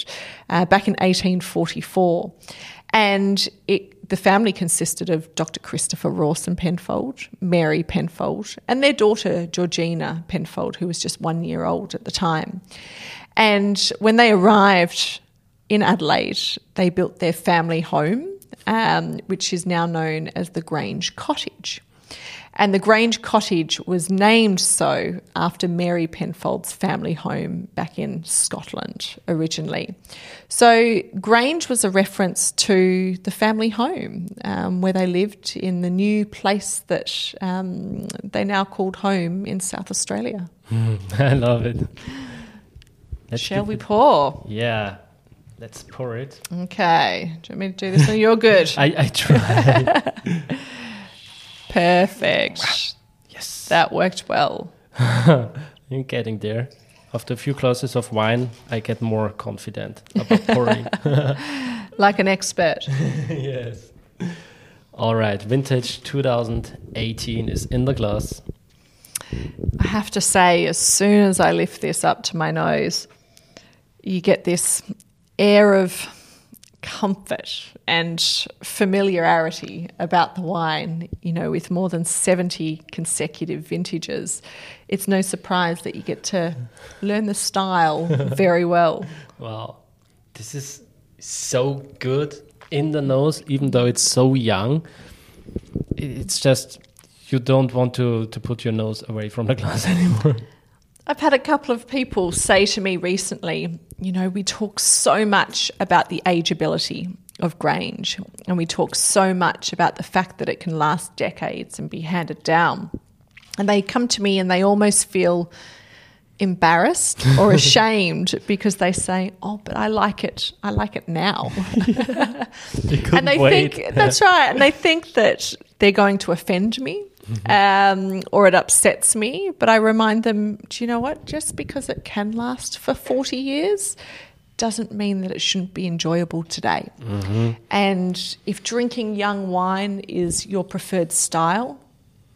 uh, back in 1844. And it, the family consisted of Dr. Christopher Rawson Penfold, Mary Penfold, and their daughter Georgina Penfold, who was just one year old at the time. And when they arrived in Adelaide, they built their family home, um, which is now known as the Grange Cottage. And the Grange Cottage was named so after Mary Penfold's family home back in Scotland originally. So Grange was a reference to the family home um, where they lived in the new place that um, they now called home in South Australia. I love it. Let's Shall we pour? Yeah. Let's pour it. Okay. Do you want me to do this? you're good. I, I try. Perfect. Yes. That worked well. You're getting there. After a few glasses of wine, I get more confident about pouring. like an expert. yes. All right. Vintage 2018 is in the glass. I have to say, as soon as I lift this up to my nose, you get this air of comfort and familiarity about the wine, you know, with more than 70 consecutive vintages, it's no surprise that you get to learn the style very well. Wow. This is so good in the nose, even though it's so young. It's just, you don't want to, to put your nose away from the glass anymore. I've had a couple of people say to me recently, you know, we talk so much about the ageability of Grange, and we talk so much about the fact that it can last decades and be handed down. And they come to me and they almost feel embarrassed or ashamed because they say, "Oh, but I like it. I like it now." and they wait. think that's right, and they think that they're going to offend me mm-hmm. um, or it upsets me. But I remind them, do you know what? Just because it can last for 40 years doesn't mean that it shouldn't be enjoyable today. Mm-hmm. And if drinking young wine is your preferred style,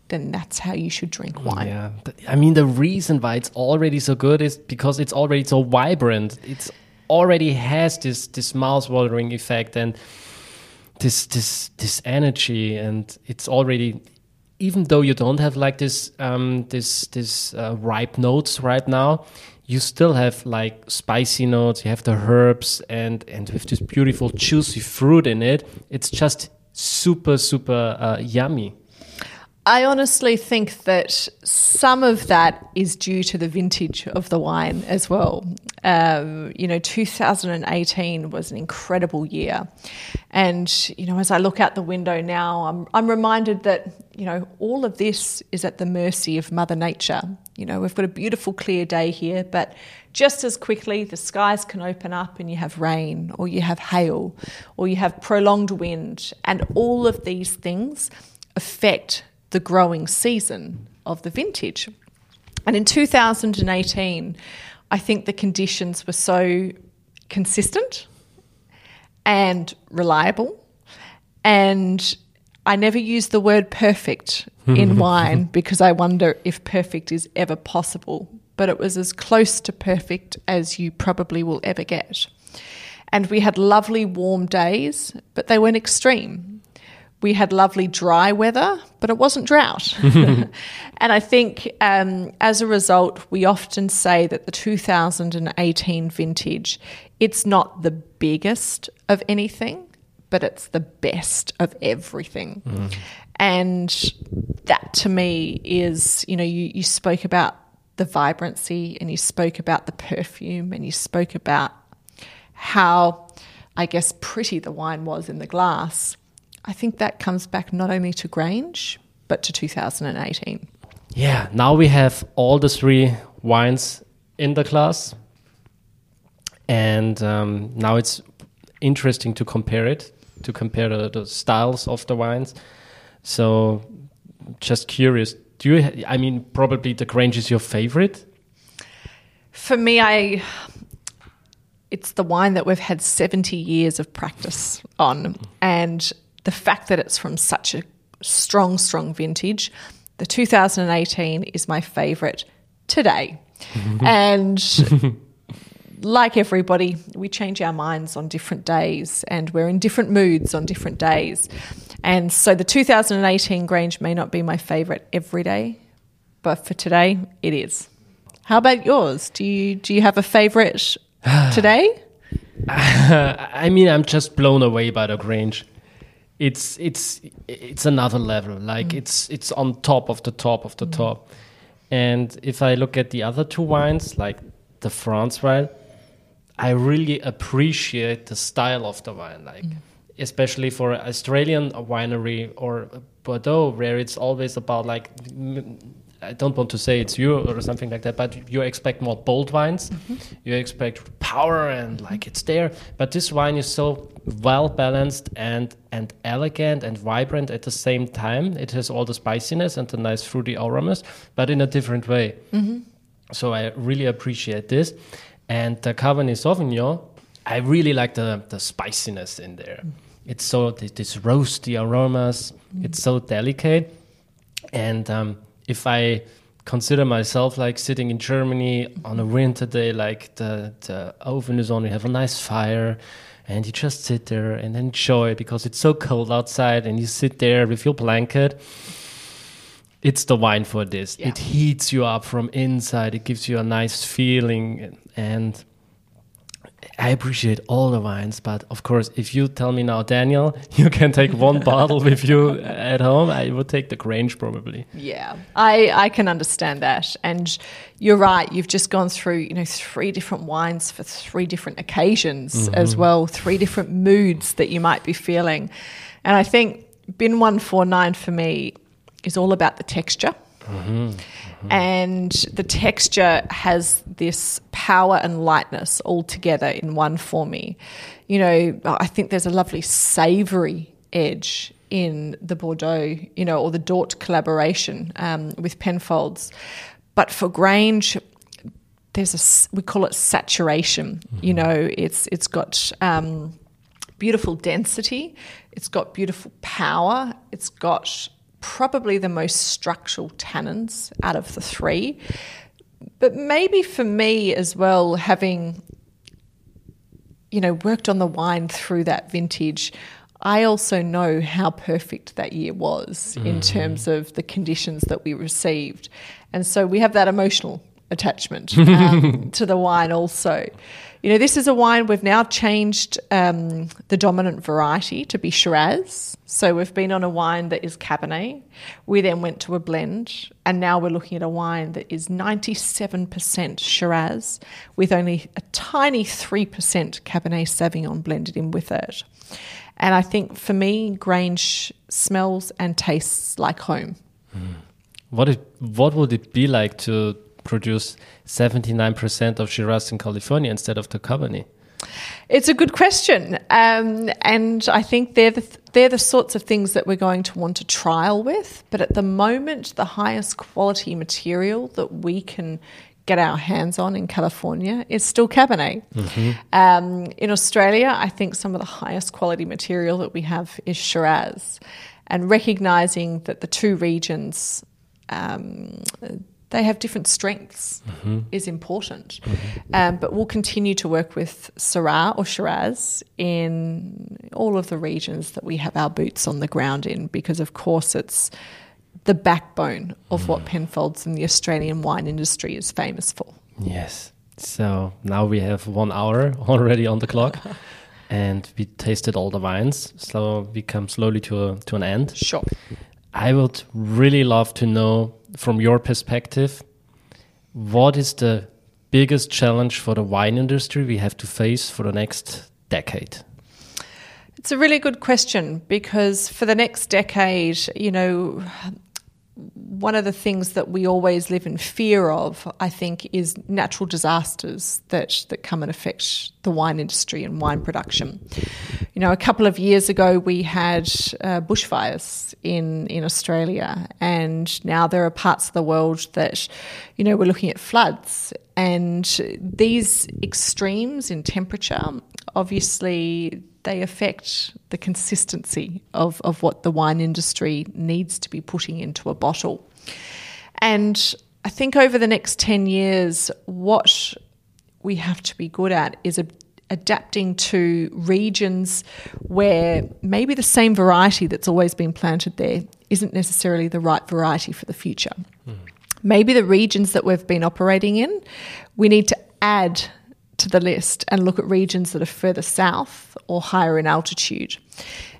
then that's how you should drink wine. Yeah. I mean, the reason why it's already so good is because it's already so vibrant. It's already has this this mouth-watering effect and this this this energy and it's already even though you don't have like this um, this this uh, ripe notes right now, you still have like spicy notes. You have the herbs and and with this beautiful juicy fruit in it. It's just super super uh, yummy. I honestly think that some of that is due to the vintage of the wine as well. Um, you know, 2018 was an incredible year. And, you know, as I look out the window now, I'm, I'm reminded that, you know, all of this is at the mercy of Mother Nature. You know, we've got a beautiful clear day here, but just as quickly the skies can open up and you have rain or you have hail or you have prolonged wind. And all of these things affect the growing season of the vintage. And in 2018, I think the conditions were so consistent and reliable. And I never use the word perfect in wine because I wonder if perfect is ever possible. But it was as close to perfect as you probably will ever get. And we had lovely warm days, but they weren't extreme we had lovely dry weather, but it wasn't drought. and I think um, as a result, we often say that the 2018 vintage, it's not the biggest of anything, but it's the best of everything. Mm. And that to me is, you know, you, you spoke about the vibrancy and you spoke about the perfume and you spoke about how, I guess, pretty the wine was in the glass I think that comes back not only to Grange, but to 2018. Yeah, now we have all the three wines in the class. And um, now it's interesting to compare it, to compare the, the, styles of the wines. So, just curious, do you, I mean, probably the Grange is your favorite? For me, I it's the wine that we've had 70 years of practice on and the fact that it's from such a strong, strong vintage. The 2018 is my favourite today. and like everybody, we change our minds on different days and we're in different moods on different days. And so the 2018 Grange may not be my favourite every day, but for today, it is. How about yours? Do you do you have a favourite today? I mean, I'm just blown away by the Grange. It's it's it's another level. Like mm. it's it's on top of the top of the mm. top. And if I look at the other two wines, like the France wine, I really appreciate the style of the wine. Like mm. especially for Australian winery or Bordeaux, where it's always about like I don't want to say it's you or something like that, but you expect more bold wines. Mm-hmm. You expect power and like it's there. But this wine is so well balanced and and elegant and vibrant at the same time. It has all the spiciness and the nice fruity aromas, but in a different way. Mm-hmm. So I really appreciate this. And the Cabernet Sauvignon, I really like the the spiciness in there. Mm. It's so this roasty aromas. Mm. It's so delicate, and um, if I consider myself like sitting in Germany on a winter day, like the, the oven is on, you have a nice fire, and you just sit there and enjoy because it's so cold outside, and you sit there with your blanket. It's the wine for this. Yeah. It heats you up from inside. It gives you a nice feeling, and I appreciate all the wines, but of course, if you tell me now, Daniel, you can take one bottle with you at home, I would take the Grange probably. Yeah, I, I can understand that. And you're right, you've just gone through, you know, three different wines for three different occasions mm-hmm. as well, three different moods that you might be feeling. And I think Bin 149 for me is all about the texture. Mm-hmm. Mm-hmm. And the texture has this power and lightness all together in one for me. You know, I think there's a lovely savory edge in the Bordeaux, you know, or the Dourthe collaboration um, with Penfolds. But for Grange, there's a we call it saturation. Mm-hmm. You know, it's it's got um, beautiful density, it's got beautiful power, it's got probably the most structural tannins out of the three. But maybe for me as well, having you know worked on the wine through that vintage, I also know how perfect that year was mm. in terms of the conditions that we received, and so we have that emotional attachment um, to the wine also. You know, this is a wine we've now changed um, the dominant variety to be Shiraz. So we've been on a wine that is Cabernet. We then went to a blend, and now we're looking at a wine that is 97% Shiraz with only a tiny 3% Cabernet Sauvignon blended in with it. And I think for me, Grange smells and tastes like home. Mm. What it, what would it be like to produce 79% of Shiraz in California instead of the Cabernet? It's a good question, um, and I think they're the they're the sorts of things that we're going to want to trial with. But at the moment, the highest quality material that we can get our hands on in California is still Cabernet. Mm-hmm. Um, in Australia, I think some of the highest quality material that we have is Shiraz, and recognizing that the two regions. Um, they have different strengths mm-hmm. is important. Mm-hmm. Um, but we'll continue to work with Syrah or Shiraz in all of the regions that we have our boots on the ground in, because of course it's the backbone of mm. what Penfolds and the Australian wine industry is famous for. Yes. So now we have one hour already on the clock. and we tasted all the wines, so we come slowly to a, to an end. Sure. I would really love to know from your perspective what is the biggest challenge for the wine industry we have to face for the next decade? It's a really good question because for the next decade, you know, one of the things that we always live in fear of, I think, is natural disasters that, that come and affect the wine industry and wine production. You know, a couple of years ago, we had uh, bushfires in, in Australia, and now there are parts of the world that, you know, we're looking at floods. And these extremes in temperature obviously they affect the consistency of, of what the wine industry needs to be putting into a bottle. And I think over the next 10 years, what we have to be good at is a, adapting to regions where maybe the same variety that's always been planted there isn't necessarily the right variety for the future. Mm. Maybe the regions that we've been operating in, we need to add to the list and look at regions that are further south or higher in altitude.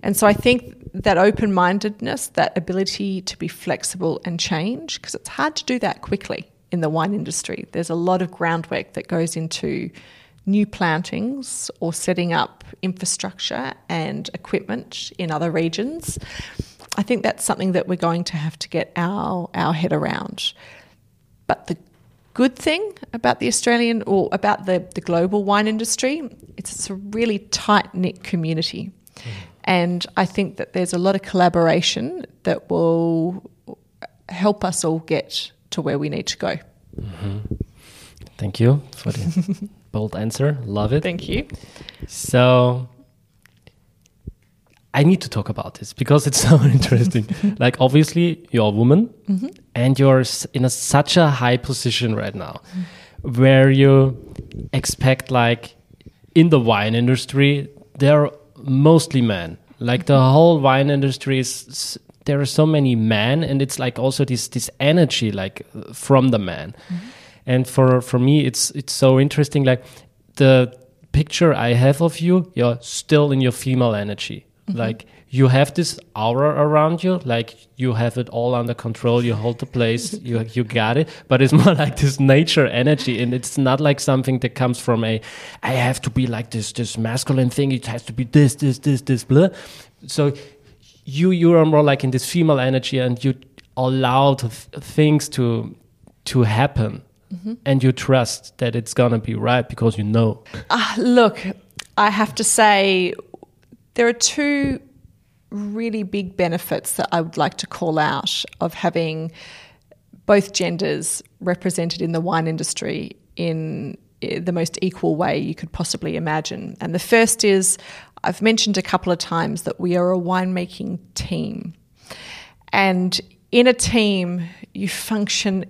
And so I think that open mindedness, that ability to be flexible and change, because it's hard to do that quickly in the wine industry. There's a lot of groundwork that goes into new plantings or setting up infrastructure and equipment in other regions. I think that's something that we're going to have to get our, our head around. But the good thing about the Australian or about the, the global wine industry, it's, it's a really tight knit community. Mm. And I think that there's a lot of collaboration that will help us all get to where we need to go. Mm-hmm. Thank you for the bold answer. Love it. Thank you. So, I need to talk about this because it's so interesting. like, obviously, you're a woman mm-hmm. and you're in a, such a high position right now mm-hmm. where you expect, like, in the wine industry, there are mostly men. Like, the whole wine industry is, there are so many men, and it's like also this, this energy, like, from the man. Mm-hmm. And for, for me, it's, it's so interesting. Like, the picture I have of you, you're still in your female energy Mm-hmm. Like you have this aura around you, like you have it all under control. You hold the place, you you got it. But it's more like this nature energy, and it's not like something that comes from a. I have to be like this this masculine thing. It has to be this this this this blah. So you you are more like in this female energy, and you allow things to to happen. Mm-hmm. And you trust that it's gonna be right because you know. Uh, look, I have to say, there are two really big benefits that I would like to call out of having both genders represented in the wine industry in the most equal way you could possibly imagine. And the first is I've mentioned a couple of times that we are a winemaking team. And in a team, you function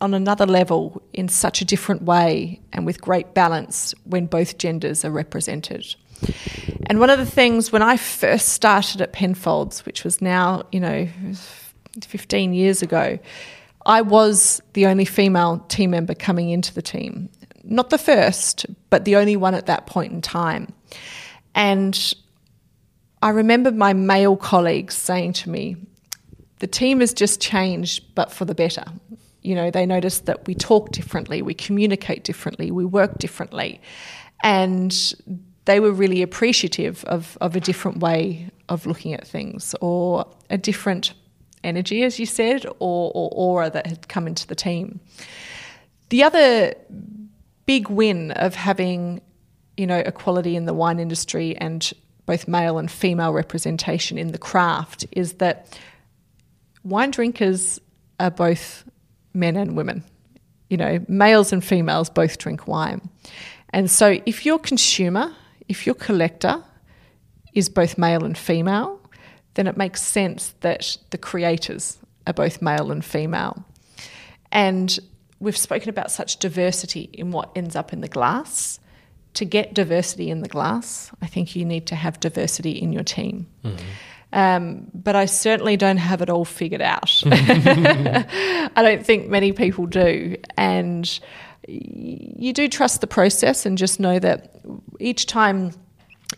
on another level in such a different way and with great balance when both genders are represented. And one of the things when I first started at Penfolds, which was now, you know, 15 years ago, I was the only female team member coming into the team. Not the first, but the only one at that point in time. And I remember my male colleagues saying to me, the team has just changed, but for the better. You know, they noticed that we talk differently, we communicate differently, we work differently. And they were really appreciative of, of a different way of looking at things or a different energy, as you said, or, or aura that had come into the team. The other big win of having, you know, equality in the wine industry and both male and female representation in the craft is that wine drinkers are both men and women. You know, males and females both drink wine. And so if your consumer if your collector is both male and female, then it makes sense that the creators are both male and female. And we've spoken about such diversity in what ends up in the glass. To get diversity in the glass, I think you need to have diversity in your team. Mm-hmm. Um, but I certainly don't have it all figured out. I don't think many people do. And you do trust the process and just know that each time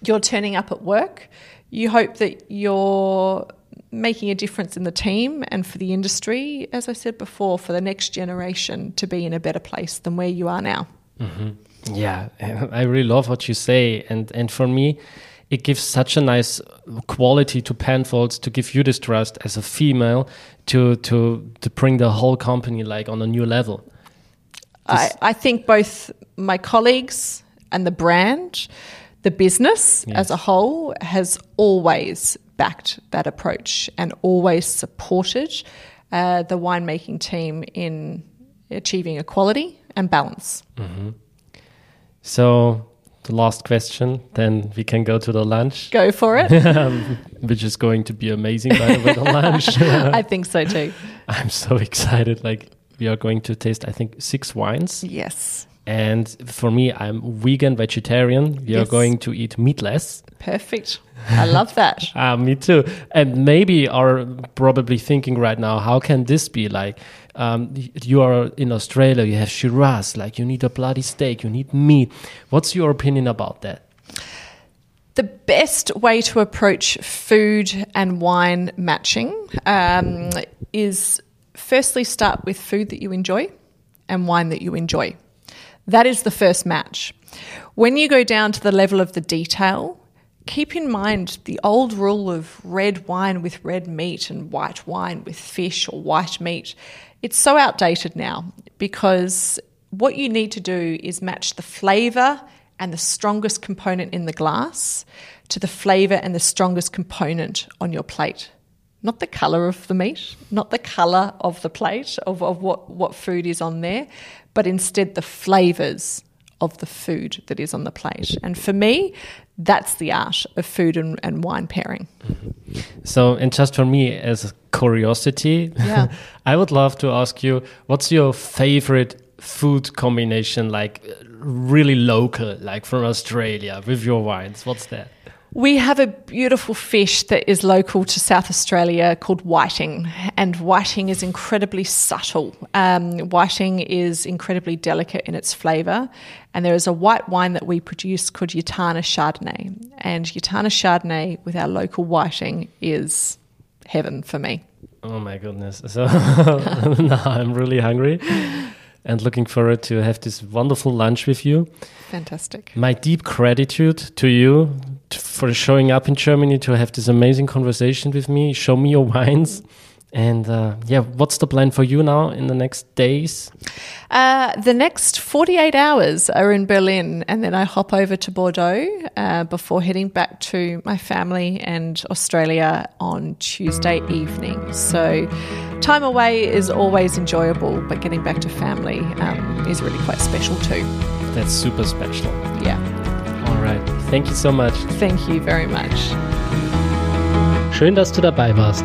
you're turning up at work, you hope that you're making a difference in the team and for the industry, as I said before, for the next generation to be in a better place than where you are now. Mm-hmm. Yeah, I really love what you say. And, and for me, it gives such a nice quality to Penfolds to give you this trust as a female to to to bring the whole company like on a new level. I, I think both my colleagues and the brand, the business yes. as a whole, has always backed that approach and always supported uh, the winemaking team in achieving equality and balance. Mm-hmm. So, the last question, then we can go to the lunch. Go for it. Which is going to be amazing, by the way, the lunch. I think so too. I'm so excited. Like, we are going to taste, I think, six wines. Yes. And for me, I'm vegan, vegetarian. You're going to eat meatless. Perfect. I love that. Ah, me too. And maybe are probably thinking right now, how can this be? Like, um, you are in Australia, you have Shiraz, like you need a bloody steak, you need meat. What's your opinion about that? The best way to approach food and wine matching um, is firstly start with food that you enjoy and wine that you enjoy. That is the first match. When you go down to the level of the detail, keep in mind the old rule of red wine with red meat and white wine with fish or white meat. It's so outdated now because what you need to do is match the flavor and the strongest component in the glass to the flavor and the strongest component on your plate. Not the color of the meat, not the color of the plate, of, of what, what food is on there, but instead the flavors of the food that is on the plate. And for me, that's the art of food and, and wine pairing. So, and just for me as a curiosity, Yeah. I would love to ask you, what's your favorite food combination, like really local, like from Australia with your wines? What's that? We have a beautiful fish that is local to South Australia called whiting, and whiting is incredibly subtle. Um, whiting is incredibly delicate in its flavour, and there is a white wine that we produce called Yattarna Chardonnay, and Yattarna Chardonnay with our local whiting is heaven for me. Oh my goodness. So now I'm really hungry and looking forward to have this wonderful lunch with you. Fantastic. My deep gratitude to you for showing up in Germany to have this amazing conversation with me, show me your wines. And uh, yeah, what's the plan for you now in the next days? Uh, the next 48 hours are in Berlin, and then I hop over to Bordeaux uh, before heading back to my family and Australia on Tuesday evening. So, time away is always enjoyable, but getting back to family um, is really quite special too. That's super special. Yeah. All right. Thank you so much. Thank you very much. Schön, dass du dabei warst.